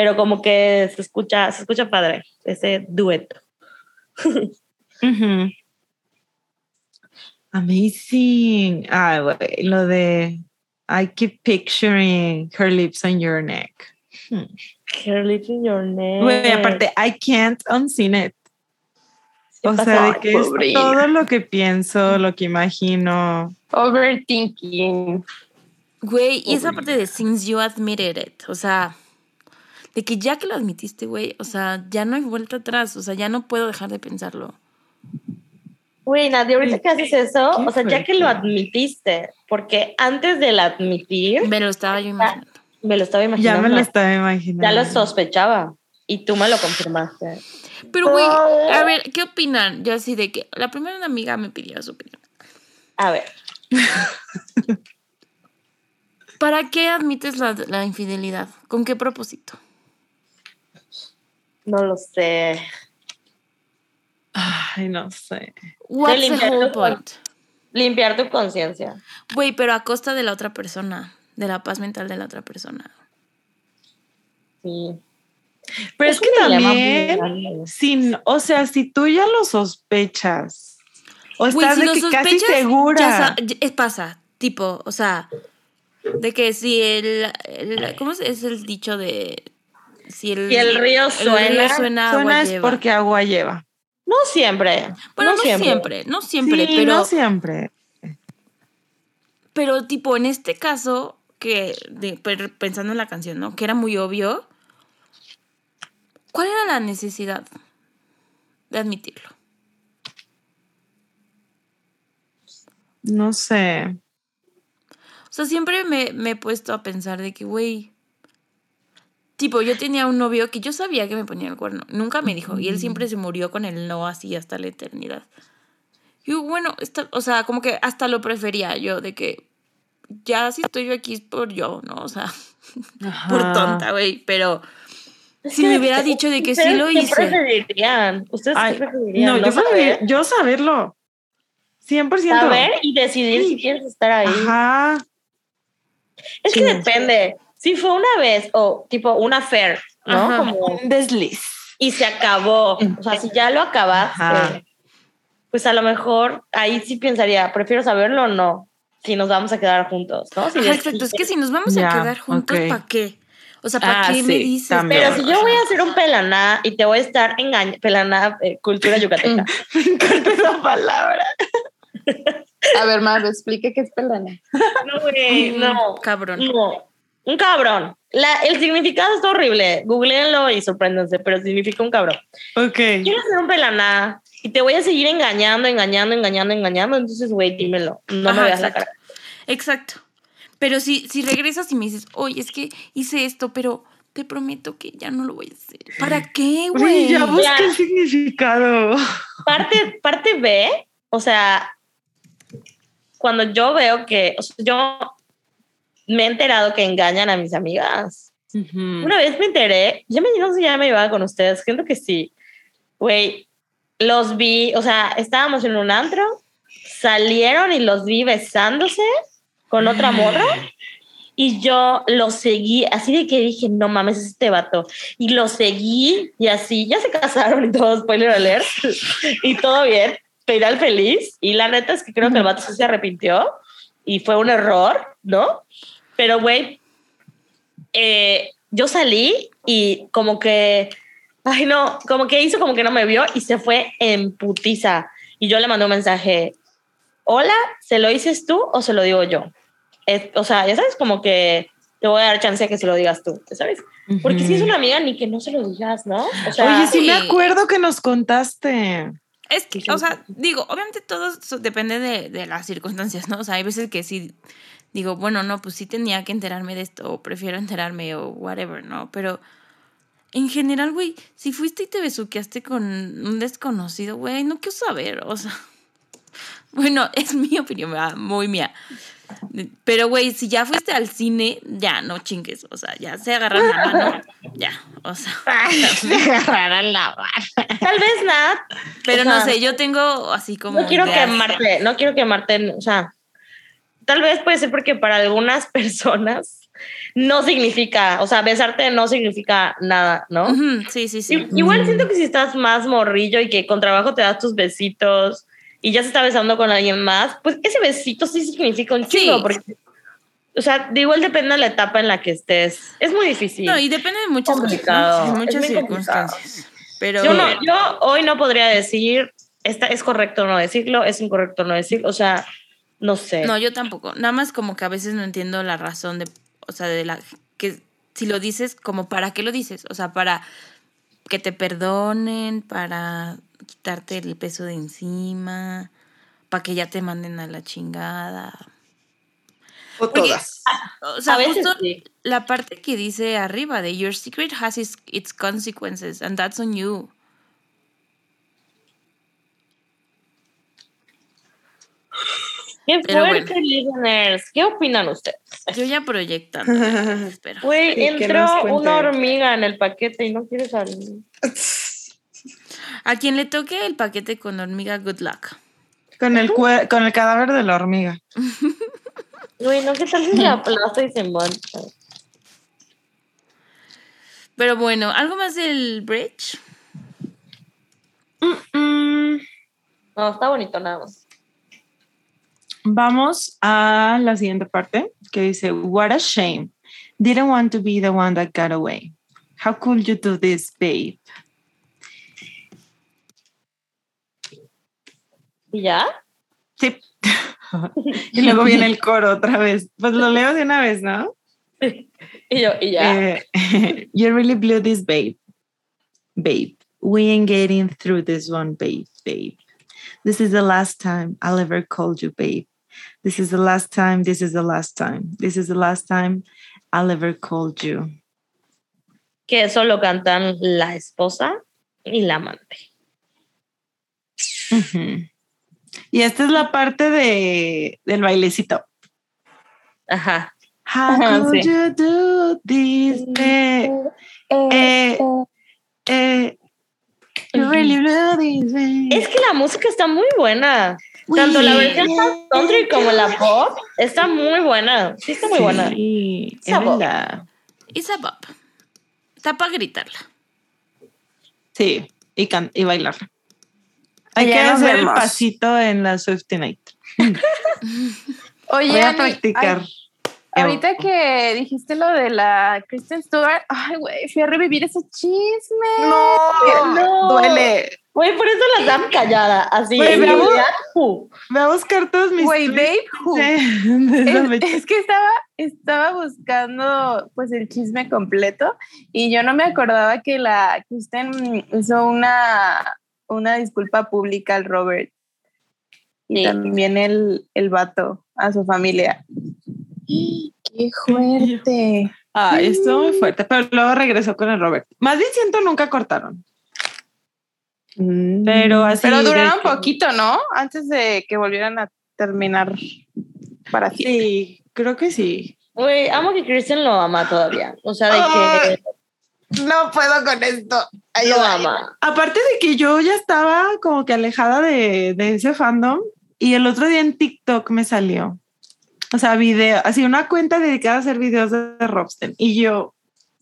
pero como que se escucha, se escucha padre, ese dueto. Amazing. Ah, lo de I keep picturing her lips on your neck. Her lips in your neck. Güey, aparte, I can't unseen it. ¿Qué O sea, de Ay, que es todo lo que pienso, lo que imagino. Overthinking. Güey, y esa parte de since you admitted it, o sea, de que ya que lo admitiste, güey, o sea, ya no hay vuelta atrás, o sea, ya no puedo dejar de pensarlo. Güey, Nadia, ahorita que haces eso, Qué o sea, ya que lo admitiste, porque antes del admitir, Me lo estaba yo imaginando. me lo estaba Ya imaginando. me lo estaba imaginando. Ya lo sospechaba. Y tú me lo confirmaste. Pero, güey, a ver, ¿qué opinan? Yo así de que la primera amiga me pidió su opinión. A ver, *laughs* ¿Para qué admites la, la infidelidad? ¿Con qué propósito? No lo sé. Ay, no sé. What's the limpiar whole tu- point? Limpiar tu conciencia. Güey, pero a costa de la otra persona, de la paz mental de la otra persona. Sí. Pero es, Es que también, sin, o sea, si tú ya lo sospechas, o estás si de lo que casi sospechas, segura. ya pasa, tipo, o sea, de que si el, el- ¿cómo es- es el dicho de si el, Si el río suena, suena, agua Suena es lleva? porque agua lleva. No siempre. Bueno, no, no, siempre. no siempre, sí, pero, no siempre. pero tipo en este caso, que de- pensando en la canción, ¿no? Que era muy obvio. ¿Cuál era la necesidad de admitirlo? No sé. O sea, siempre me, me he puesto a pensar de que, güey, tipo, yo tenía un novio que yo sabía que me ponía el cuerno. Nunca me dijo. Y él siempre se murió con el no así hasta la eternidad. Y yo, bueno, está, o sea, como que hasta lo prefería yo, de que ya si estoy yo aquí es por yo, ¿no? O sea, *laughs* por Ajá. tonta, güey. Pero Es si me hubiera dicho de que sí ¿ustedes lo qué hice. preferirían? ¿Ustedes Ay, qué preferirían? no, yo, saber? yo saberlo. 100%. Saber y decidir si quieres estar ahí. Ajá. Es que Sí. Si fue una vez o tipo una affair, ¿no? Ajá. Como Un desliz. y se acabó. O sea, si ya lo acabaste, Ajá. pues a lo mejor ahí sí pensaría, prefiero saberlo o no, si nos vamos a quedar juntos, ¿no? Si Ajá, des- exacto, es que si nos vamos Ya, a quedar juntos. ¿para qué? O sea, ¿para Ah, qué me sí, dices? también. Pero si yo voy a hacer un pelaná y te voy a estar engañando, pelaná, eh, cultura yucateca. *laughs* Me encanta esa palabra. *laughs* A ver, más, explique qué es pelana. No, güey, no. Cabrón. No. Un cabrón. La, el significado está horrible. Googleenlo y sorpréndanse, pero significa un cabrón. Ok. Quiero hacer un pelaná y te voy a seguir engañando, engañando, engañando, engañando. Entonces, güey, dímelo. No Ajá, me veas la exacto. cara. Exacto. Pero si, si regresas y me dices, oye, es que hice esto, pero te prometo que ya no lo voy a hacer. ¿Para qué, güey? ya busqué Ya. el significado. Parte, parte B, o sea, cuando yo veo que, o sea, yo me he enterado que engañan a mis amigas. Una vez me enteré, ya me no sé si ya me llevaba con ustedes, siento que sí. Güey, los vi, o sea, estábamos en un antro, salieron y los vi besándose con otra morra y yo lo seguí, así de que dije, no mames, es este vato. Y lo seguí y así, ya se casaron y todo, spoiler alert, *laughs* y todo bien, final feliz. Y la neta es que creo que el vato sí se arrepintió y fue un error, ¿no? Pero, güey, eh, yo salí y como que, ay no, como que hizo como que no me vio y se fue en putiza. Y yo le mandé un mensaje, hola, ¿se lo dices tú o se lo digo yo? O sea, ya sabes, como que te voy a dar chance a que se lo digas tú, ¿sabes? Porque si es una amiga, ni que no se lo digas, ¿no? O sea, Oye, sí me acuerdo que nos contaste. Es que, o sea, digo, obviamente todo depende de, de las circunstancias, ¿no? O sea, hay veces que sí digo, bueno, no, pues sí tenía que enterarme de esto, o prefiero enterarme, o whatever, ¿no? Pero en general, güey, si fuiste y te besuqueaste con un desconocido, güey, no quiero saber, o sea. *laughs* Bueno, es mi opinión, ¿verdad? muy mía. Pero, güey, si ya fuiste al cine, ya no chingues, o sea, ya se agarran la mano, ya, o sea. *laughs* tal vez nada, Pero O no sé, yo tengo así como. no quiero quemarte, no quiero quemarte, o sea, tal vez puede ser porque para algunas *laughs* personas no significa, o sea, besarte no significa nada, ¿no? Ujú, Sí, sí, sí. I- Igual siento que si estás más morrillo y que con trabajo te das tus besitos y ya se está besando con alguien más, pues ese besito sí significa un chingo, Sí. porque, o sea, de igual depende de la etapa en la que estés. Es muy difícil. No, y depende de muchas cosas, Complicado, es muchas circunstancias. Pero yo, no, yo hoy no podría decir, esta, es correcto no decirlo, es incorrecto no decirlo, o sea, no sé. no, yo tampoco. Nada más como que a veces no entiendo la razón de, o sea, de la que si lo dices, como para qué lo dices, o sea, para que te perdonen, para quitarte el peso de encima, para que ya te manden a la chingada. O Porque- todas. O sea, A veces justo sí. la parte que dice arriba de Your secret has its, its consequences and that's on you. Qué Pero fuerte, listeners. ¿Qué opinan ustedes? Yo ya proyectando. *laughs* Espera. Güey, Sí, entró una hormiga en el paquete y no quiere salir. A quien le toque el paquete con hormiga, good luck. Con el, con el cadáver de la hormiga. *laughs* Güey, no, ¿qué tal si se aplasta y se mancha? Pero bueno, ¿algo más del bridge? Mm, No, está bonito nada más. Vamos a la siguiente parte que dice, What a shame. Didn't want to be the one that got away. How could you do this, babe? ¿Y ya? Sí. *laughs* y luego viene el coro otra vez. Pues lo leo de una vez, ¿no? *laughs* Y yo, y ya. Eh, *laughs* you really blew this, babe. Babe, we ain't getting through this one, babe, babe. This is the last time I'll ever call you, babe. This is the last time, this is the last time. This is the last time I'll ever call you. que eso lo cantan la esposa y la amante. Y esta es la parte de, del bailecito. Ajá. How Ajá, *laughs* could sí. you do this, babe? Eh, eh, you really blew this. Es que la música está muy buena. Tanto la versión country como la pop está muy buena. Sí, está muy buena. Sí, es a bop. Está para gritarla. Sí, y, can y bailar. Hay Ya que hacer el vemos. pasito en la Swifty Night. *laughs* Oye, Voy a practicar. ay, Ahorita que dijiste lo de la Kristen Stewart, ay, güey, fui a revivir ese chisme. No, No. duele. Güey, por eso las dan callada. Así. Güey, en veamos. realidad, uh, Voy a buscar todos mis Güey, babe, who? *laughs* Es, que estaba, estaba buscando pues el chisme completo y yo no me acordaba que la Kristen hizo una, una disculpa pública al Robert y Sí. también el, el vato a su familia. ¡Qué fuerte! Ah, estuvo muy fuerte, pero luego regresó con el Robert. Más bien siento nunca cortaron. Pero así. Pero duraron que- poquito, ¿no? Antes de que volvieran a terminar para siempre. Sí, creo que sí. Güey, amo que Kristen lo ama todavía. O sea, de Ay, que No puedo con esto. lo ama. Aparte de que yo ya estaba como que alejada de, de ese fandom y el otro día en TikTok me salió. O sea, video, así una cuenta dedicada a hacer videos de, de Robsten y yo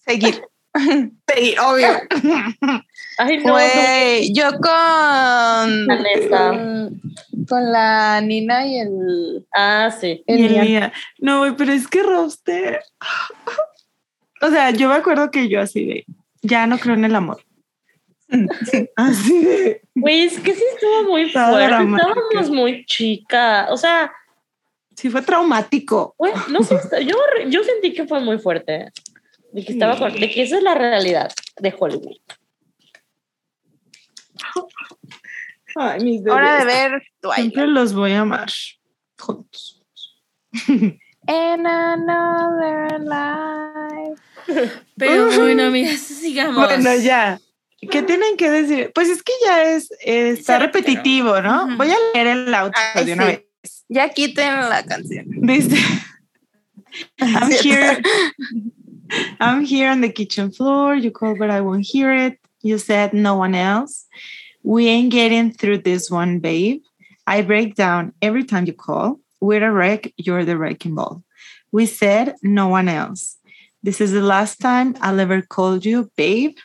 Seguir. *laughs* seguir, obvio. *laughs* Ay, no. Yo con, Vanessa. con con la Nina y el, Ah, sí. el Y el día, no, güey, pero es que Robster. *laughs* O sea, yo me acuerdo que yo así de, ya no creo en el amor. *laughs* Así de, Güey, es que sí estuvo muy fuerte. Estábamos muy chica. O sea, sí fue traumático. güey, no sé, yo, yo sentí que fue muy fuerte. De que, estaba, con- de que esa es la realidad de Hollywood. Ay, mis Hora de bebés. ver Twilight. Siempre los voy a amar juntos. *laughs* In another life. *laughs* Pero bueno, amigas, sigamos. Bueno, ya. ¿Qué tienen que decir? Pues es que ya es, eh, está repetitivo, ¿no? Ujú. Voy a leer el audio Ay, de una sí. vez. Ya quiten la canción. Dice, *laughs* I'm here. I'm here on the kitchen floor. You called, but I won't hear it. You said no one else. We ain't getting through this one, babe. I break down every time you call. We're a wreck. You're the wrecking ball. We said no one else. This is the last time I'll ever call you, babe.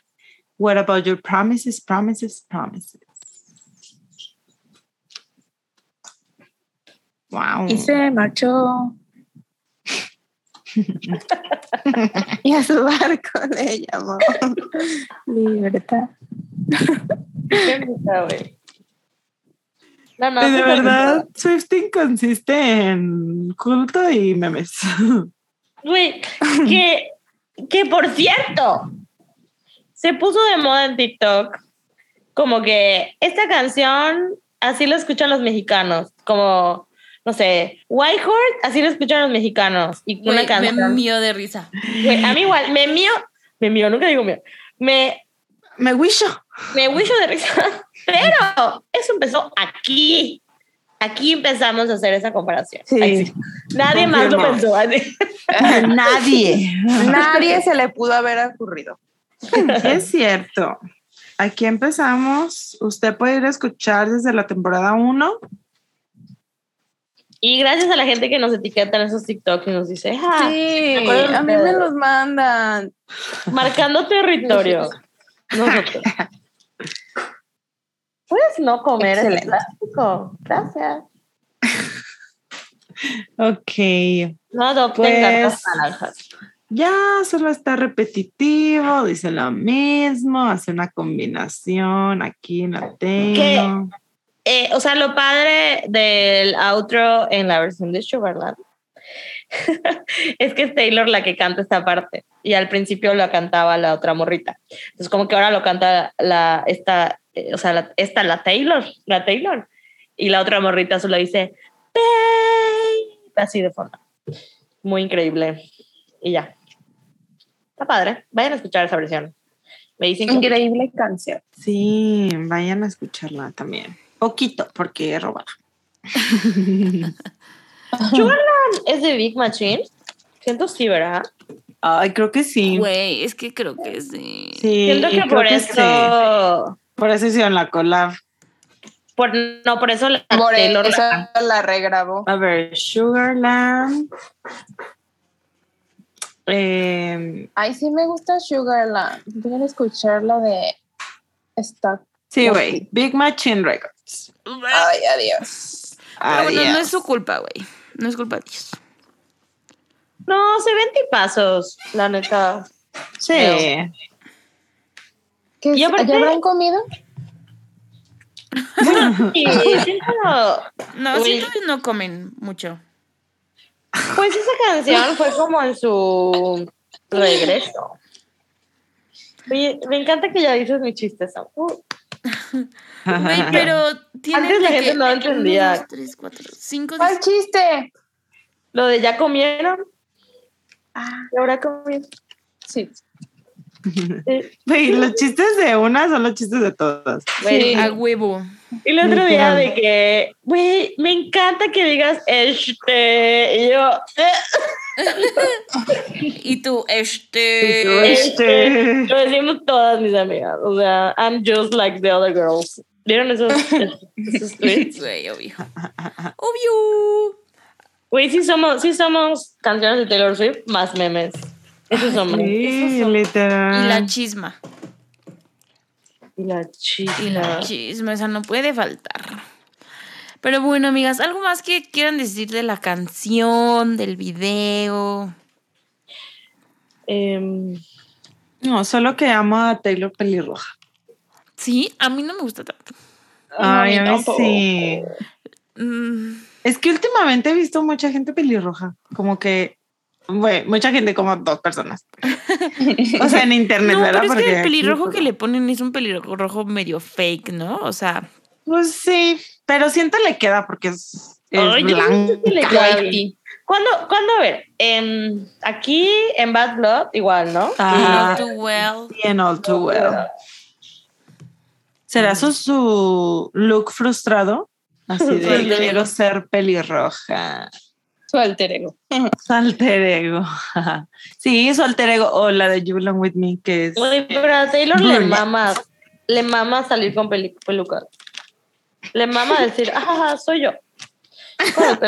What about your promises, promises, promises? Wow. Y se marchó. *laughs* y a su barco le llamó Libertad. Qué güey. No, no, de verdad, Swifting consiste en culto y memes. Güey, que, que por cierto, se puso de moda en TikTok como que esta canción así lo escuchan los mexicanos, como, no sé, White Horse, así lo escuchan los mexicanos. Y una me canción. mío de risa. Güey, a mí igual, me mío, me mío, nunca digo mío, me, Me wisho. me wisho de risa, *laughs* pero eso empezó aquí. Aquí empezamos a hacer esa comparación. Sí. Nadie más lo pensó. *laughs* Nadie. Nadie se le pudo haber ocurrido. es cierto. Aquí empezamos. Usted puede ir a escuchar desde la temporada 1. Y gracias a la gente que nos etiqueta en esos TikTok y nos dice, ah, Sí, a mí me los mandan. marcando territorio. *laughs* Nosotros. Puedes no comer Excelente. plástico. Gracias. Ok. No adopten Pues- naranjas. Ya solo está repetitivo, dice lo mismo, hace una combinación, aquí la tengo. Eh, o sea, lo padre del outro en la versión de Sugarland *laughs* es que es Taylor la que canta esta parte y al principio lo cantaba la otra morrita. Entonces como que ahora lo canta la esta, eh, o sea, la, esta la Taylor, la Taylor y la otra morrita solo dice "Babe", así de fondo. Muy increíble. Y ya. Está padre. Vayan a escuchar esa versión. Me dicen que Increíble canción. Sí, vayan a escucharla también. Poquito, porque es robada. *laughs* es de Big Machine. Siento sí, ¿verdad? Ay, creo que sí. Güey, es que creo que sí. Sí, Siento que por que eso. sí. Por eso hicieron la collab. Por, no, por eso la Por Taylor eso la- la regrabó. A ver, Sugarland. Eh, Ay, sí me gusta Sugarland. Voy a escuchar la de Stuck. sí, güey. Big Machine Records. Ay, adiós. Pero bueno, no es su culpa, güey. No es culpa de ellos. No, se ven tipazos, la neta. Sí. ¿Qué, Y aparte- ¿Ya habrán comido? *laughs* Sí, siento- No, Uy. siento que no comen mucho. pues esa canción fue como en su regreso. Oye, me encanta que ya dices mi chiste, Sam. Uh, Güey, *laughs* pero tiene Antes la gente que no entendía. uno, dos, tres, cuatro, cinco, ¿Cuál chiste? Lo de ya comieron. Ah, y ahora comieron. Sí. Sí. *laughs* Güey, los chistes de una son los chistes de todas. Güey, Sí. a huevo. Y el otro día de que, güey, me encanta que digas este. Y yo, eh, *laughs* Y tú, *laughs* este. Este. lo decimos todas mis amigas. O sea, I'm just like the other girls. ¿Vieron esos, esos tweets? Güey, obvio. Obvio. Güey, sí somos, sí somos canciones de Taylor Swift más memes. Esos somos. Sí, Y literal. la chisma. Y la Y chica. la chisma, esa no puede faltar. Pero bueno, amigas, ¿algo más que quieran decir de la canción, del video? Em, No, solo que amo a Taylor Pelirroja. Sí, a mí no me gusta tanto. Ay, a a mí mí tampoco. sí. Mm, Es que últimamente he visto mucha gente pelirroja. Como que, bueno, mucha gente, como dos personas. O sea, en *laughs* internet, no, ¿verdad? pero es que el pelirrojo pues, que le ponen es un pelirrojo medio fake, ¿no? O sea, Pues sí, pero siento le queda porque es, es Ay, yo blanca. siento que le queda bien. Whitey. ¿Cuándo, ¿Cuándo? A ver, em, aquí en Bad Blood, igual, ¿no? Ajá. Love Too Well. Y en All Too Well. ¿Será eso su look frustrado? Así *laughs* de Frustrado. quiero ser pelirroja. Su alter ego. *laughs* Su alter ego. *laughs* Sí, su alter ego. O la de You Belong With Me, que es... Güey, pero a Taylor le mama, le mama salir con pelucas. Le mama decir, ah, soy yo.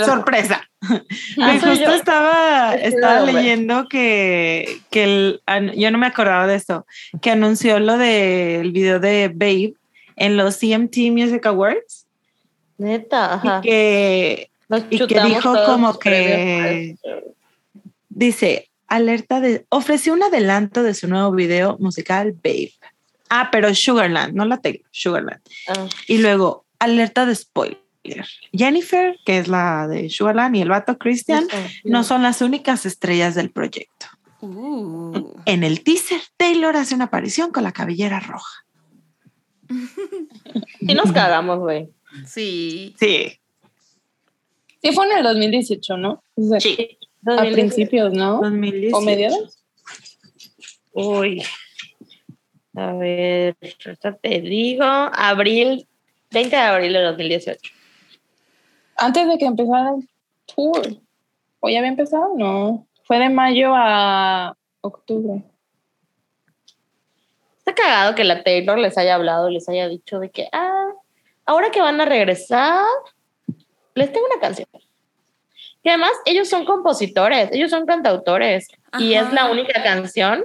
Sorpresa. *laughs* Ah, Ay, soy justo yo. estaba, estaba leyendo que, que el, yo no me acordaba de esto, que anunció lo del video de Babe en los CMT Music Awards Neta, ajá. y que Nos que dijo como premios. dice, alerta de, ofreció un adelanto de su nuevo video musical Babe. Ah, pero Sugarland, no la tengo, Sugarland. Ah, Y luego, alerta de spoiler. Jennifer, que es la de Sugarland, y el vato Christian, no son las únicas estrellas del proyecto. Uh. En el teaser, Taylor hace una aparición con la cabellera roja. Sí nos cagamos, güey. Sí. Sí. Sí, fue en el 2018, ¿no? O sea, Sí. A principios, ¿no? 2018. ¿O mediados? Uy. A ver, te digo, abril, 20 de abril de 2018. Antes de que empezara el tour. ¿O ya había empezado? No. Fue de mayo a octubre. Está cagado que la Taylor les haya hablado, les haya dicho de que, ah, ahora que van a regresar, les tengo una canción. Y además, ellos son compositores, ellos son cantautores. Y es la única canción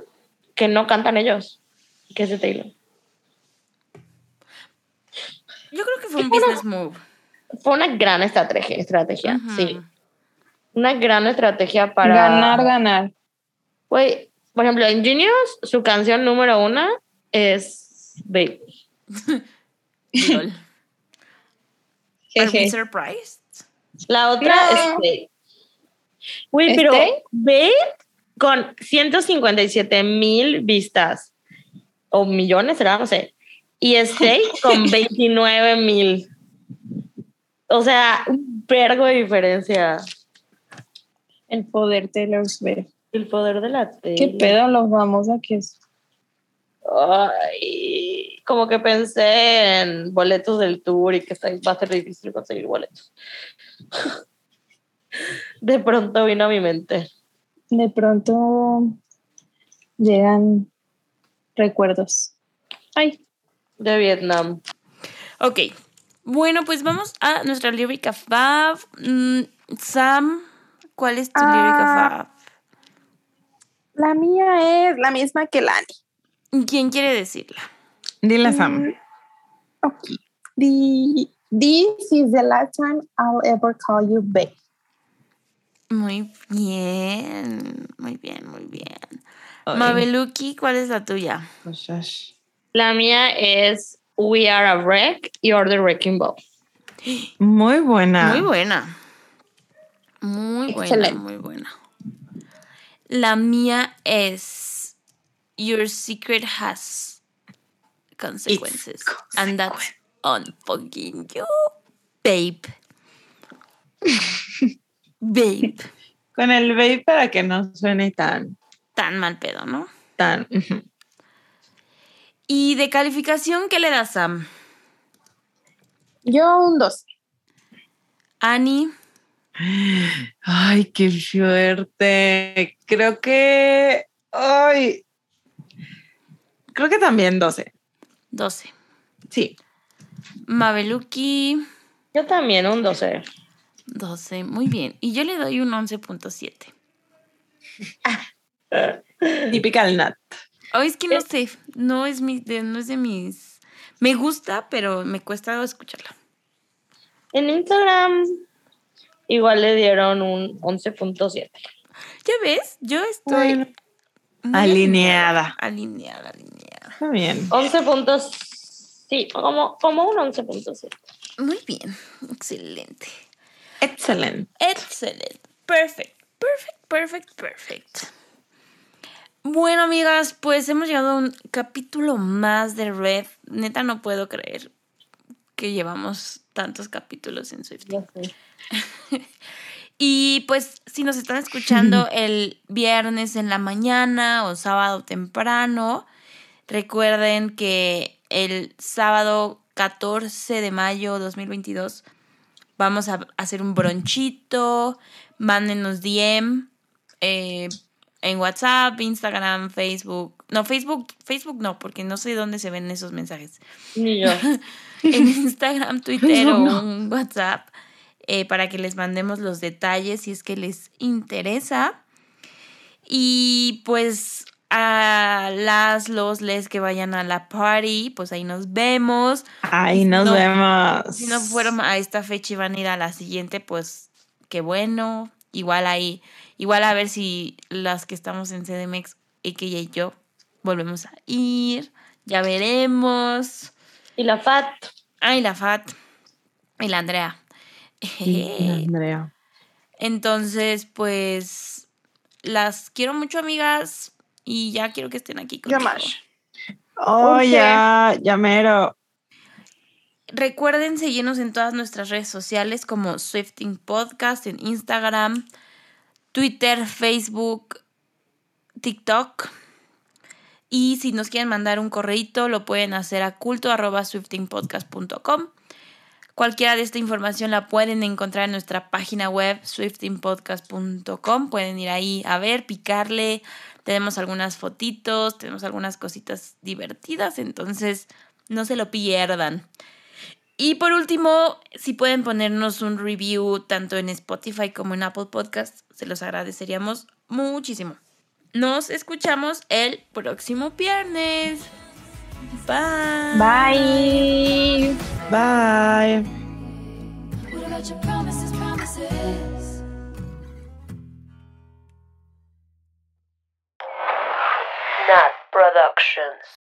que no cantan ellos, que es de Taylor. Yo creo que fue un business move. Fue una gran estrategia, sí. Una gran estrategia para... Ganar, ganar. Güey, por ejemplo, en Genius, su canción número uno es Baby. *laughs* *laughs* Are we surprised? La otra No. es Stay. Güey, pero. Babe con 157 mil vistas o millones, será, no sé. Y Stay *laughs* con 29 mil. O sea, un vergo de diferencia. El poder Taylor Swift. El poder de la tele. ¿Qué pedo lo famosa que es? Ay, como que pensé en boletos del tour y que está- va a ser difícil conseguir boletos. *laughs* De pronto vino a mi mente. De pronto llegan recuerdos. Ay, De Vietnam. Ok. Bueno, pues vamos a nuestra lírica fab. Mm, Sam, ¿cuál es tu Ah. lírica fab? la mía es la misma que Lani. ¿Quién quiere decirla? Dile Sam. Okay. The, this is the last time I'll ever call you babe. Muy bien, muy bien, muy bien. Mabeluki, ¿cuál es la tuya? La mía es We Are a Wreck, You're the Wrecking Ball. Muy buena. Muy buena. Muy buena, Excelente. muy buena. La mía es Your secret has consequences. And that's on fucking you, babe. *laughs* babe. *laughs* Con el babe para que no suene tan, Tan mal pedo, ¿no? tan. Y de calificación, ¿qué le das, Sam? Yo un 2. Annie, Ay, qué fuerte. Creo que. Ay. Creo que también 12. 12. Sí. Mabeluki, Yo también, un 12. 12. Muy bien. Y yo le doy un 11.7. *laughs* Typical Nat. Oh, es que no sé, no es, mi, de, no es de mis... Me gusta, pero me cuesta escucharla. En Instagram igual le dieron un 11.7. ¿Ya ves? Yo estoy... Bueno, muy alineada. Alineada, alineada. Está bien. 11 puntos, sí, como, como un 11.7. Muy bien, excelente. Excelente. Excelente. Perfect, perfect, perfect, perfect. Bueno, amigas, pues hemos llegado a un capítulo más de Red. Neta, no puedo creer que llevamos tantos capítulos en Swift. Ya sé. *laughs* Y pues si nos están escuchando *laughs* el viernes en la mañana o sábado temprano, recuerden que el sábado 14 de mayo 2022 vamos a hacer un bronchito, mándenos DM eh, en WhatsApp, Instagram, Facebook. No, Facebook, Facebook no, porque no sé dónde se ven esos mensajes Ni yo. *laughs* en Instagram, Twitter o No. un WhatsApp eh, para que les mandemos los detalles si es que les interesa. Y pues a las, los, les que vayan a la party, pues ahí nos vemos. Ahí nos No. vemos. Si no fueron a esta fecha y van a ir a la siguiente, pues qué bueno. Igual ahí, igual a ver si las que estamos en CDMX, ella y yo, volvemos a ir. Ya veremos. Y la FAT. Ay, la Fat. Y la Andrea. Sí, *laughs* Andrea. Entonces, pues las quiero mucho, amigas. Y ya quiero que estén aquí conmigo. más. Oh, ya, ya mero. Recuerden seguirnos en todas nuestras redes sociales como Swifting Podcast en Instagram, Twitter, Facebook, TikTok. Y si nos quieren mandar un correíto, lo pueden hacer a culto arroba swiftingpodcast.com. Cualquiera de esta información la pueden encontrar en nuestra página web swiftingpodcast.com. Pueden ir ahí a ver, picarle. Tenemos algunas fotitos, tenemos algunas cositas divertidas, entonces no se lo pierdan. Y por último, si pueden ponernos un review tanto en Spotify como en Apple Podcasts, se los agradeceríamos muchísimo. Nos escuchamos el próximo viernes. Bye. Bye. Bye. Nat Productions.